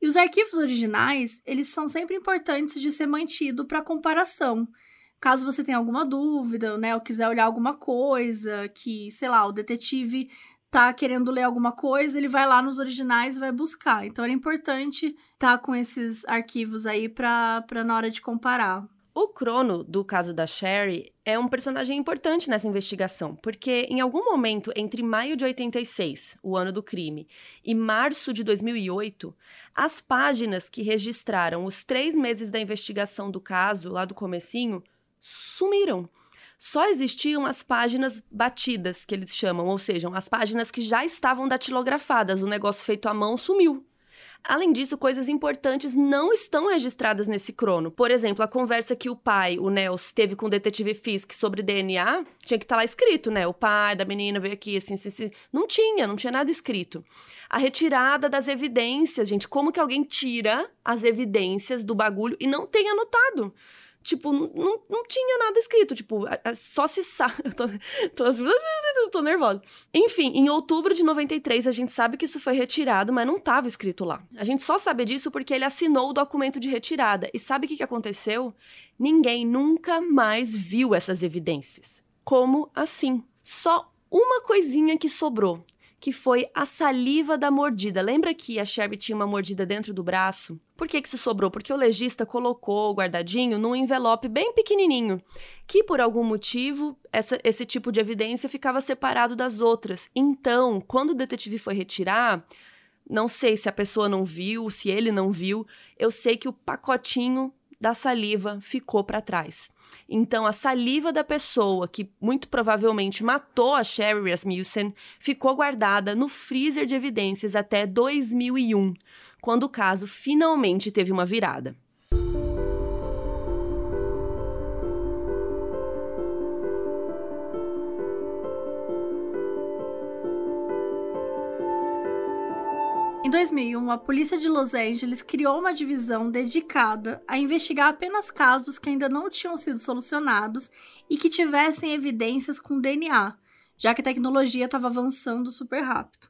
E os arquivos originais, eles são sempre importantes de ser mantido para comparação. Caso você tenha alguma dúvida, né, ou quiser olhar alguma coisa que, sei lá, o detetive tá querendo ler alguma coisa, ele vai lá nos originais e vai buscar. Então era importante estar tá com esses arquivos aí para na hora de comparar. O Crono, do caso da Sherry, é um personagem importante nessa investigação, porque em algum momento entre maio de 86, o ano do crime, e março de 2008, as páginas que registraram os três meses da investigação do caso, lá do comecinho, sumiram só existiam as páginas batidas, que eles chamam, ou seja, as páginas que já estavam datilografadas, o negócio feito à mão sumiu. Além disso, coisas importantes não estão registradas nesse crono. Por exemplo, a conversa que o pai, o Nels, teve com o detetive Fisk sobre DNA, tinha que estar tá lá escrito, né? O pai da menina veio aqui, assim, assim, assim. Não tinha, não tinha nada escrito. A retirada das evidências, gente. Como que alguém tira as evidências do bagulho e não tem anotado? Tipo, não, não tinha nada escrito. Tipo, só se sabe. Eu tô, tô, tô nervosa. Enfim, em outubro de 93, a gente sabe que isso foi retirado, mas não estava escrito lá. A gente só sabe disso porque ele assinou o documento de retirada. E sabe o que, que aconteceu? Ninguém nunca mais viu essas evidências. Como assim? Só uma coisinha que sobrou que foi a saliva da mordida. Lembra que a Sherry tinha uma mordida dentro do braço? Por que, que isso sobrou? Porque o legista colocou guardadinho num envelope bem pequenininho, que por algum motivo essa, esse tipo de evidência ficava separado das outras. Então, quando o detetive foi retirar, não sei se a pessoa não viu, se ele não viu, eu sei que o pacotinho da saliva ficou para trás. Então, a saliva da pessoa que muito provavelmente matou a Sherry Rasmussen ficou guardada no freezer de evidências até 2001, quando o caso finalmente teve uma virada. 2001, a polícia de Los Angeles criou uma divisão dedicada a investigar apenas casos que ainda não tinham sido solucionados e que tivessem evidências com DNA, já que a tecnologia estava avançando super rápido.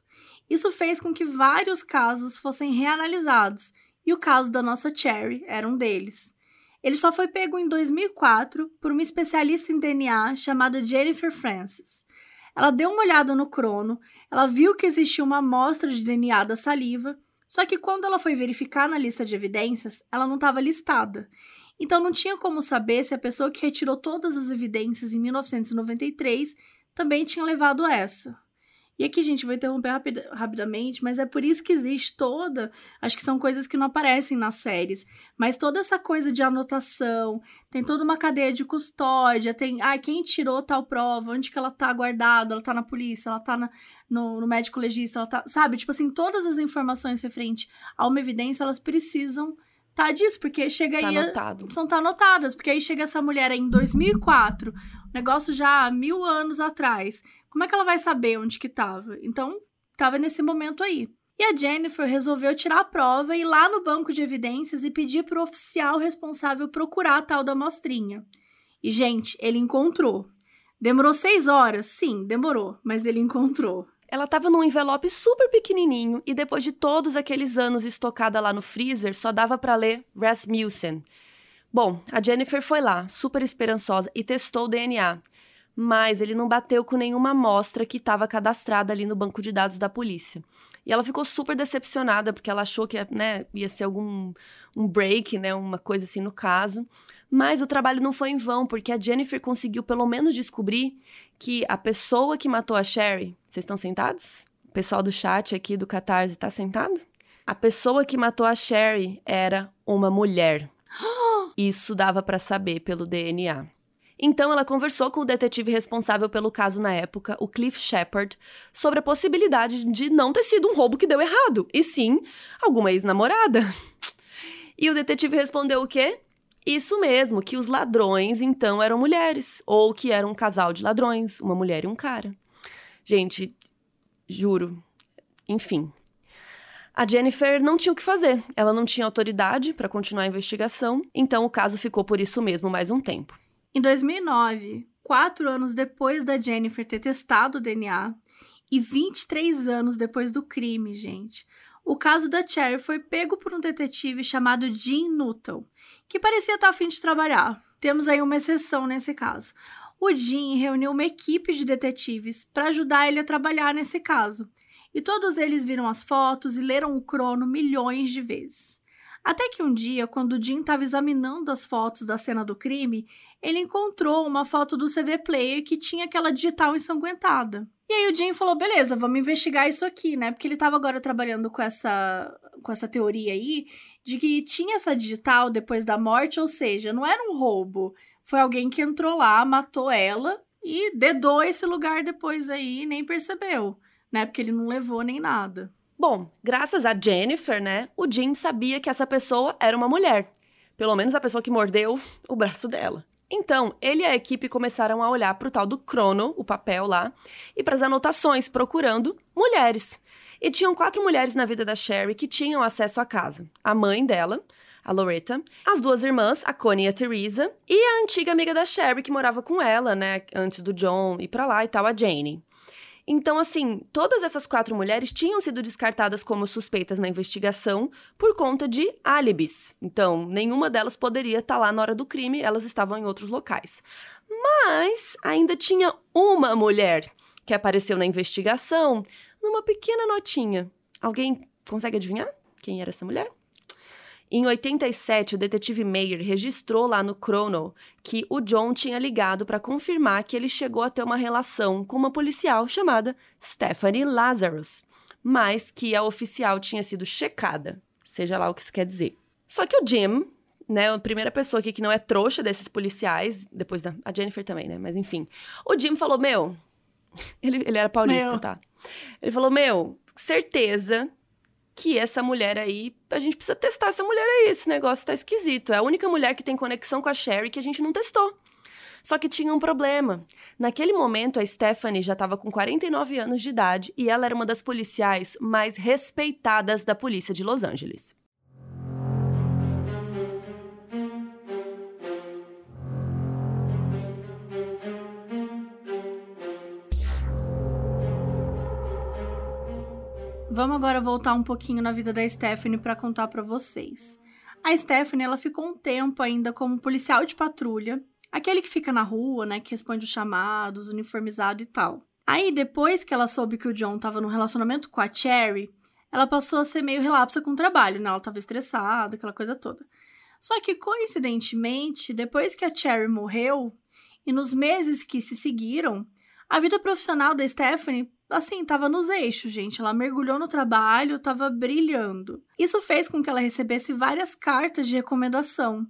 Isso fez com que vários casos fossem reanalisados, e o caso da nossa Cherry era um deles. Ele só foi pego em 2004 por uma especialista em DNA chamada Jennifer Francis. Ela deu uma olhada no crono, ela viu que existia uma amostra de DNA da saliva, só que quando ela foi verificar na lista de evidências, ela não estava listada. Então não tinha como saber se a pessoa que retirou todas as evidências em 1993 também tinha levado essa. E aqui, gente, vou interromper rapid rapidamente, mas é por isso que existe toda. Acho que são coisas que não aparecem nas séries, mas toda essa coisa de anotação, tem toda uma cadeia de custódia, tem. Ah, quem tirou tal prova, onde que ela tá guardada, ela tá na polícia, ela tá na, no, no médico legista, ela tá. Sabe? Tipo assim, todas as informações referentes a uma evidência, elas precisam tá disso, porque chega tá aí. Anotado. São tá anotadas, porque aí chega essa mulher aí em 2004, negócio já há mil anos atrás. Como é que ela vai saber onde que tava? Então, tava nesse momento aí. E a Jennifer resolveu tirar a prova e ir lá no banco de evidências e pedir para o oficial responsável procurar a tal da amostrinha. E, gente, ele encontrou. Demorou seis horas? Sim, demorou, mas ele encontrou. Ela estava num envelope super pequenininho e depois de todos aqueles anos estocada lá no freezer, só dava para ler Rasmussen. Bom, a Jennifer foi lá, super esperançosa, e testou o DNA mas ele não bateu com nenhuma amostra que estava cadastrada ali no banco de dados da polícia. E ela ficou super decepcionada, porque ela achou que né, ia ser algum um break, né, uma coisa assim no caso. Mas o trabalho não foi em vão, porque a Jennifer conseguiu pelo menos descobrir que a pessoa que matou a Sherry. Vocês estão sentados? O pessoal do chat aqui do Catarse está sentado? A pessoa que matou a Sherry era uma mulher. Isso dava para saber pelo DNA. Então ela conversou com o detetive responsável pelo caso na época, o Cliff Shepard, sobre a possibilidade de não ter sido um roubo que deu errado, e sim alguma ex-namorada. E o detetive respondeu o quê? Isso mesmo, que os ladrões então eram mulheres, ou que era um casal de ladrões, uma mulher e um cara. Gente, juro. Enfim. A Jennifer não tinha o que fazer. Ela não tinha autoridade para continuar a investigação, então o caso ficou por isso mesmo mais um tempo. Em 2009, quatro anos depois da Jennifer ter testado o DNA e 23 anos depois do crime, gente, o caso da Cherry foi pego por um detetive chamado Jim Nuttall, que parecia estar a fim de trabalhar. Temos aí uma exceção nesse caso. O Jim reuniu uma equipe de detetives para ajudar ele a trabalhar nesse caso, e todos eles viram as fotos e leram o crono milhões de vezes. Até que um dia, quando o Jim estava examinando as fotos da cena do crime, ele encontrou uma foto do CD player que tinha aquela digital ensanguentada. E aí o Jim falou: beleza, vamos investigar isso aqui, né? Porque ele estava agora trabalhando com essa, com essa teoria aí de que tinha essa digital depois da morte, ou seja, não era um roubo. Foi alguém que entrou lá, matou ela e dedou esse lugar depois aí e nem percebeu, né? Porque ele não levou nem nada. Bom, graças a Jennifer, né? O Jim sabia que essa pessoa era uma mulher. Pelo menos a pessoa que mordeu o braço dela. Então, ele e a equipe começaram a olhar para o tal do crono, o papel lá, e para as anotações, procurando mulheres. E tinham quatro mulheres na vida da Sherry que tinham acesso à casa: a mãe dela, a Loretta, as duas irmãs, a Connie e a Teresa, e a antiga amiga da Sherry que morava com ela, né, antes do John ir para lá e tal, a Jane. Então, assim, todas essas quatro mulheres tinham sido descartadas como suspeitas na investigação por conta de álibis. Então, nenhuma delas poderia estar lá na hora do crime, elas estavam em outros locais. Mas ainda tinha uma mulher que apareceu na investigação numa pequena notinha. Alguém consegue adivinhar quem era essa mulher? Em 87, o detetive Mayer registrou lá no Chrono que o John tinha ligado para confirmar que ele chegou a ter uma relação com uma policial chamada Stephanie Lazarus, mas que a oficial tinha sido checada, seja lá o que isso quer dizer. Só que o Jim, né, a primeira pessoa aqui que não é trouxa desses policiais, depois da a Jennifer também, né, mas enfim. O Jim falou: "Meu, ele, ele era paulista, meu. tá? Ele falou: "Meu, certeza que essa mulher aí, a gente precisa testar essa mulher aí, esse negócio tá esquisito. É a única mulher que tem conexão com a Sherry que a gente não testou. Só que tinha um problema. Naquele momento, a Stephanie já estava com 49 anos de idade e ela era uma das policiais mais respeitadas da polícia de Los Angeles. Vamos agora voltar um pouquinho na vida da Stephanie para contar para vocês. A Stephanie, ela ficou um tempo ainda como policial de patrulha, aquele que fica na rua, né, que responde os chamados, uniformizado e tal. Aí, depois que ela soube que o John tava num relacionamento com a Cherry, ela passou a ser meio relapsa com o trabalho, né? Ela tava estressada, aquela coisa toda. Só que, coincidentemente, depois que a Cherry morreu, e nos meses que se seguiram, a vida profissional da Stephanie assim, tava nos eixos, gente. Ela mergulhou no trabalho, tava brilhando. Isso fez com que ela recebesse várias cartas de recomendação.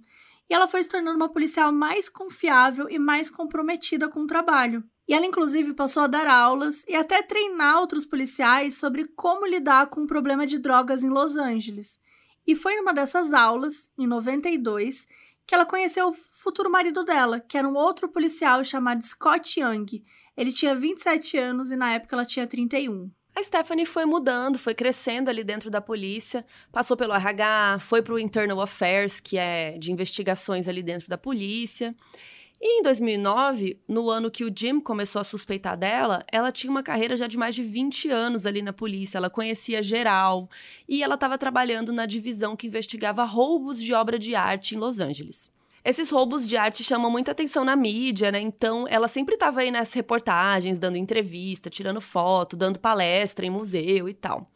E ela foi se tornando uma policial mais confiável e mais comprometida com o trabalho. E ela, inclusive, passou a dar aulas e até treinar outros policiais sobre como lidar com o problema de drogas em Los Angeles. E foi numa dessas aulas, em 92, que ela conheceu o futuro marido dela, que era um outro policial chamado Scott Young, ele tinha 27 anos e na época ela tinha 31. A Stephanie foi mudando, foi crescendo ali dentro da polícia, passou pelo RH, foi para o Internal Affairs, que é de investigações ali dentro da polícia. E em 2009, no ano que o Jim começou a suspeitar dela, ela tinha uma carreira já de mais de 20 anos ali na polícia. Ela conhecia geral e ela estava trabalhando na divisão que investigava roubos de obra de arte em Los Angeles. Esses roubos de arte chamam muita atenção na mídia, né? Então, ela sempre estava aí nas reportagens, dando entrevista, tirando foto, dando palestra em museu e tal.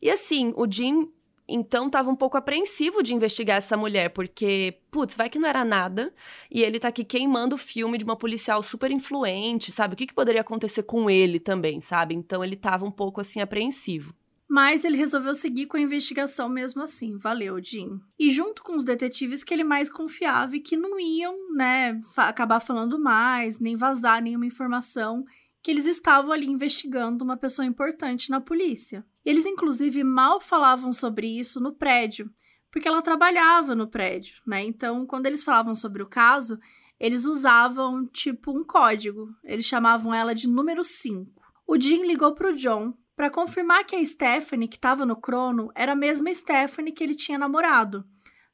E assim, o Jim então estava um pouco apreensivo de investigar essa mulher, porque, putz, vai que não era nada, e ele tá aqui queimando o filme de uma policial super influente, sabe? O que, que poderia acontecer com ele também, sabe? Então ele tava um pouco assim apreensivo. Mas ele resolveu seguir com a investigação mesmo assim. Valeu, Jim. E junto com os detetives que ele mais confiava e que não iam, né, acabar falando mais, nem vazar nenhuma informação, que eles estavam ali investigando uma pessoa importante na polícia. Eles, inclusive, mal falavam sobre isso no prédio, porque ela trabalhava no prédio, né? Então, quando eles falavam sobre o caso, eles usavam tipo um código. Eles chamavam ela de número 5. O Jim ligou para o John para confirmar que a Stephanie que estava no crono era a mesma Stephanie que ele tinha namorado.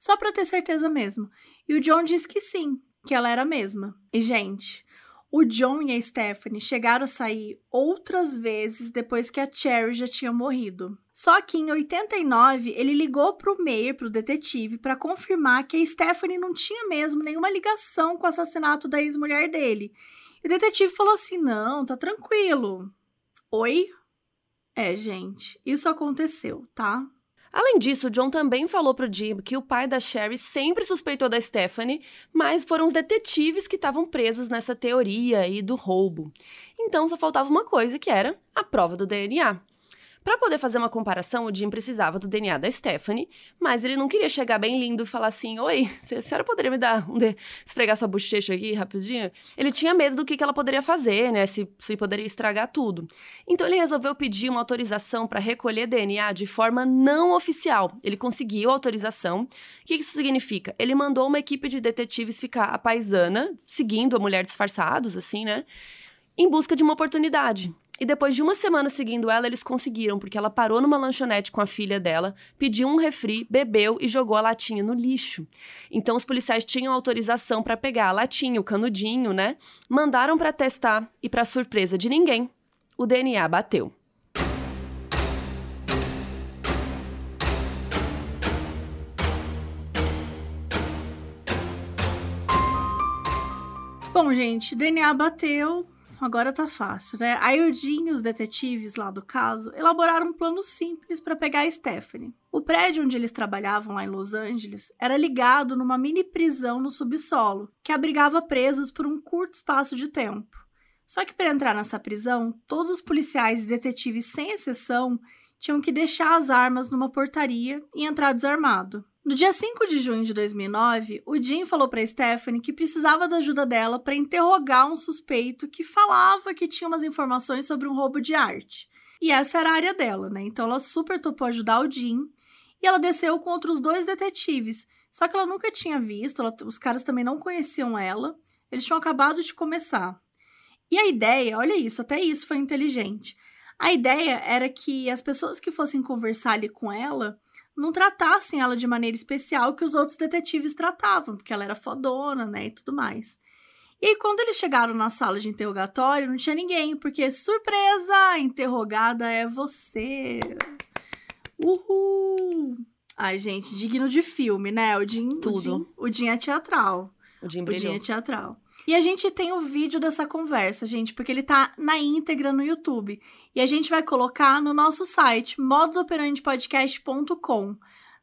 Só para ter certeza mesmo. E o John disse que sim, que ela era a mesma. E, gente, o John e a Stephanie chegaram a sair outras vezes depois que a Cherry já tinha morrido. Só que em 89, ele ligou para o Mayer, para o detetive, para confirmar que a Stephanie não tinha mesmo nenhuma ligação com o assassinato da ex-mulher dele. E o detetive falou assim: não, tá tranquilo. Oi? É, gente, isso aconteceu, tá? Além disso, John também falou pro Jim que o pai da Sherry sempre suspeitou da Stephanie, mas foram os detetives que estavam presos nessa teoria aí do roubo. Então só faltava uma coisa, que era a prova do DNA. Para poder fazer uma comparação, o Jim precisava do DNA da Stephanie, mas ele não queria chegar bem lindo e falar assim: Oi, a senhora poderia me dar um de... esfregar sua bochecha aqui rapidinho? Ele tinha medo do que, que ela poderia fazer, né? Se, se poderia estragar tudo. Então ele resolveu pedir uma autorização para recolher DNA de forma não oficial. Ele conseguiu a autorização. O que isso significa? Ele mandou uma equipe de detetives ficar a paisana, seguindo a mulher disfarçados, assim, né? Em busca de uma oportunidade. E depois de uma semana seguindo ela, eles conseguiram, porque ela parou numa lanchonete com a filha dela, pediu um refri, bebeu e jogou a latinha no lixo. Então os policiais tinham autorização para pegar a latinha, o canudinho, né? Mandaram para testar e para surpresa de ninguém, o DNA bateu. Bom, gente, DNA bateu, agora tá fácil, né? A Eudine e os detetives lá do caso elaboraram um plano simples para pegar a Stephanie. O prédio onde eles trabalhavam lá em Los Angeles era ligado numa mini prisão no subsolo, que abrigava presos por um curto espaço de tempo. Só que para entrar nessa prisão, todos os policiais e detetives, sem exceção, tinham que deixar as armas numa portaria e entrar desarmado. No dia 5 de junho de 2009, o Jim falou para Stephanie que precisava da ajuda dela para interrogar um suspeito que falava que tinha umas informações sobre um roubo de arte. E essa era a área dela, né? Então ela super topou ajudar o Jim e ela desceu com outros dois detetives. Só que ela nunca tinha visto, ela, os caras também não conheciam ela, eles tinham acabado de começar. E a ideia, olha isso, até isso foi inteligente. A ideia era que as pessoas que fossem conversar ali com ela não tratassem ela de maneira especial que os outros detetives tratavam, porque ela era fodona, né, e tudo mais. E aí, quando eles chegaram na sala de interrogatório, não tinha ninguém, porque surpresa, a interrogada é você. Uhul! Ai, gente, digno de filme, né? O Jim, Tudo. O Jim, o Jim é teatral. O Jim O. Jim é teatral. E a gente tem o vídeo dessa conversa, gente, porque ele tá na íntegra no YouTube. E a gente vai colocar no nosso site, modusoperandipodcast.com.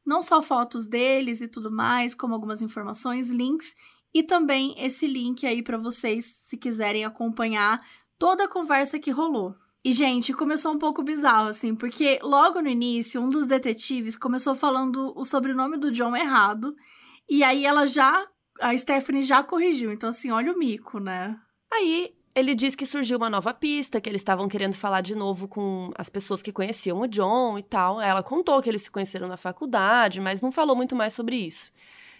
Não só fotos deles e tudo mais, como algumas informações, links e também esse link aí para vocês se quiserem acompanhar toda a conversa que rolou. E, gente, começou um pouco bizarro, assim, porque logo no início, um dos detetives começou falando o sobrenome do John errado. E aí ela já. A Stephanie já corrigiu. Então, assim, olha o mico, né? Aí ele diz que surgiu uma nova pista, que eles estavam querendo falar de novo com as pessoas que conheciam o John e tal. Ela contou que eles se conheceram na faculdade, mas não falou muito mais sobre isso.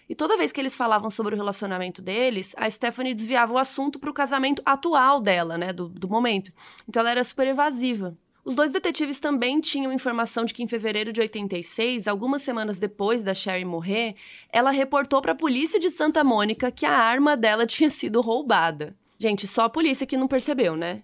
E toda vez que eles falavam sobre o relacionamento deles, a Stephanie desviava o assunto para o casamento atual dela, né, do, do momento. Então ela era super evasiva. Os dois detetives também tinham informação de que em fevereiro de 86, algumas semanas depois da Sherry morrer, ela reportou para a polícia de Santa Mônica que a arma dela tinha sido roubada. Gente, só a polícia que não percebeu, né?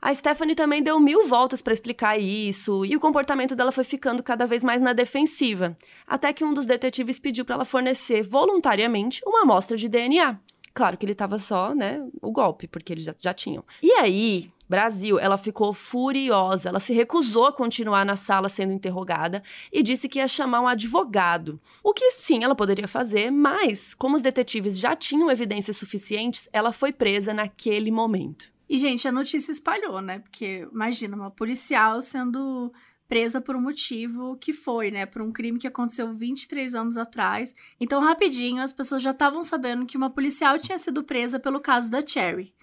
A Stephanie também deu mil voltas para explicar isso, e o comportamento dela foi ficando cada vez mais na defensiva, até que um dos detetives pediu para ela fornecer voluntariamente uma amostra de DNA. Claro que ele tava só, né, o golpe, porque eles já, já tinham. E aí, Brasil, ela ficou furiosa. Ela se recusou a continuar na sala sendo interrogada e disse que ia chamar um advogado. O que sim ela poderia fazer, mas como os detetives já tinham evidências suficientes, ela foi presa naquele momento. E, gente, a notícia espalhou, né? Porque, imagina, uma policial sendo presa por um motivo que foi, né? Por um crime que aconteceu 23 anos atrás. Então, rapidinho, as pessoas já estavam sabendo que uma policial tinha sido presa pelo caso da Cherry.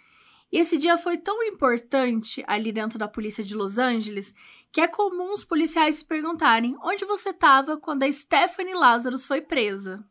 E esse dia foi tão importante ali dentro da polícia de Los Angeles que é comum os policiais se perguntarem onde você estava quando a Stephanie Lazarus foi presa.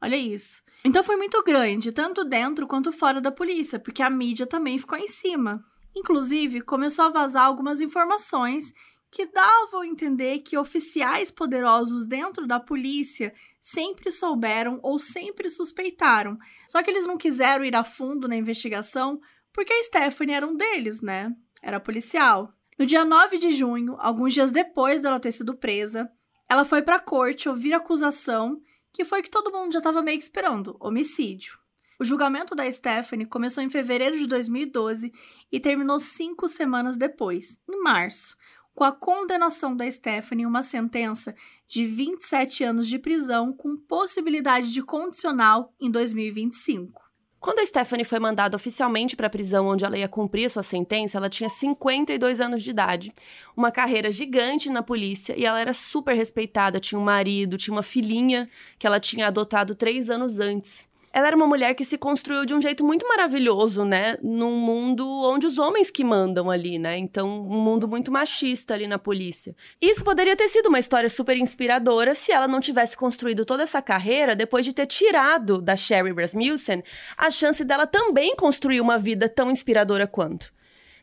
Olha isso. Então foi muito grande, tanto dentro quanto fora da polícia, porque a mídia também ficou em cima. Inclusive, começou a vazar algumas informações que davam a entender que oficiais poderosos dentro da polícia sempre souberam ou sempre suspeitaram. Só que eles não quiseram ir a fundo na investigação porque a Stephanie era um deles, né? Era policial. No dia 9 de junho, alguns dias depois dela ter sido presa, ela foi para a corte ouvir a acusação, que foi que todo mundo já estava meio que esperando: homicídio. O julgamento da Stephanie começou em fevereiro de 2012 e terminou cinco semanas depois, em março, com a condenação da Stephanie uma sentença de 27 anos de prisão com possibilidade de condicional em 2025. Quando a Stephanie foi mandada oficialmente para a prisão onde ela ia cumprir sua sentença, ela tinha 52 anos de idade, uma carreira gigante na polícia e ela era super respeitada. Tinha um marido, tinha uma filhinha que ela tinha adotado três anos antes. Ela era uma mulher que se construiu de um jeito muito maravilhoso, né? Num mundo onde os homens que mandam ali, né? Então, um mundo muito machista ali na polícia. Isso poderia ter sido uma história super inspiradora se ela não tivesse construído toda essa carreira depois de ter tirado da Sherry Rasmussen a chance dela também construir uma vida tão inspiradora quanto.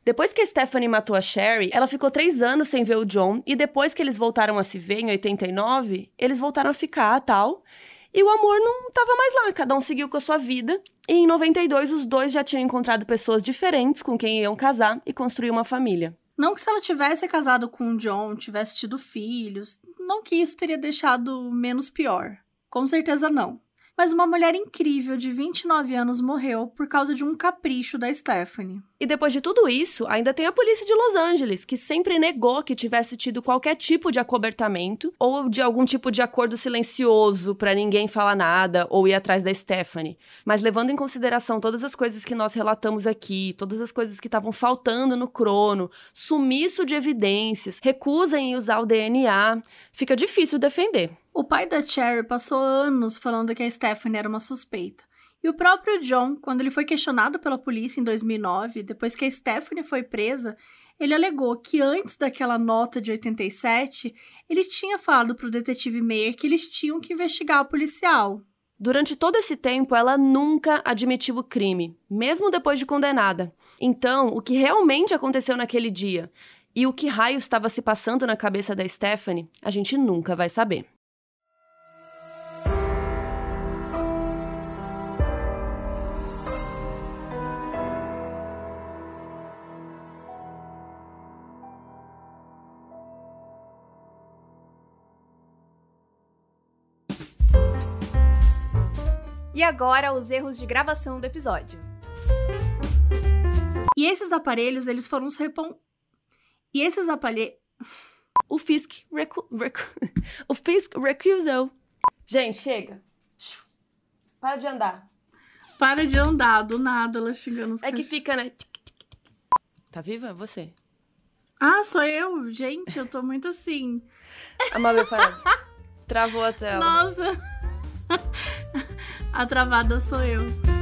Depois que a Stephanie matou a Sherry, ela ficou três anos sem ver o John, e depois que eles voltaram a se ver em 89, eles voltaram a ficar tal. E o amor não estava mais lá, cada um seguiu com a sua vida. E em 92, os dois já tinham encontrado pessoas diferentes com quem iam casar e construir uma família. Não que se ela tivesse casado com o John, tivesse tido filhos, não que isso teria deixado menos pior. Com certeza não. Mas uma mulher incrível de 29 anos morreu por causa de um capricho da Stephanie. E depois de tudo isso, ainda tem a polícia de Los Angeles, que sempre negou que tivesse tido qualquer tipo de acobertamento ou de algum tipo de acordo silencioso para ninguém falar nada ou ir atrás da Stephanie. Mas levando em consideração todas as coisas que nós relatamos aqui, todas as coisas que estavam faltando no crono, sumiço de evidências, recusa em usar o DNA, fica difícil defender. O pai da Cherry passou anos falando que a Stephanie era uma suspeita. E o próprio John, quando ele foi questionado pela polícia em 2009, depois que a Stephanie foi presa, ele alegou que antes daquela nota de 87, ele tinha falado para o detetive Meyer que eles tinham que investigar o policial. Durante todo esse tempo, ela nunca admitiu o crime, mesmo depois de condenada. Então, o que realmente aconteceu naquele dia e o que raio estava se passando na cabeça da Stephanie, a gente nunca vai saber. E agora os erros de gravação do episódio. E esses aparelhos, eles foram se repon... E esses aparelhos... O Fisk, recu... Recu... o Fisk recusou. Gente, chega. Para de andar. Para de andar, do nada ela chegando os É que fica, né? Tá viva? Você. Ah, sou eu? Gente, eu tô muito assim. Amável parada. Travou a tela. Nossa. A travada sou eu.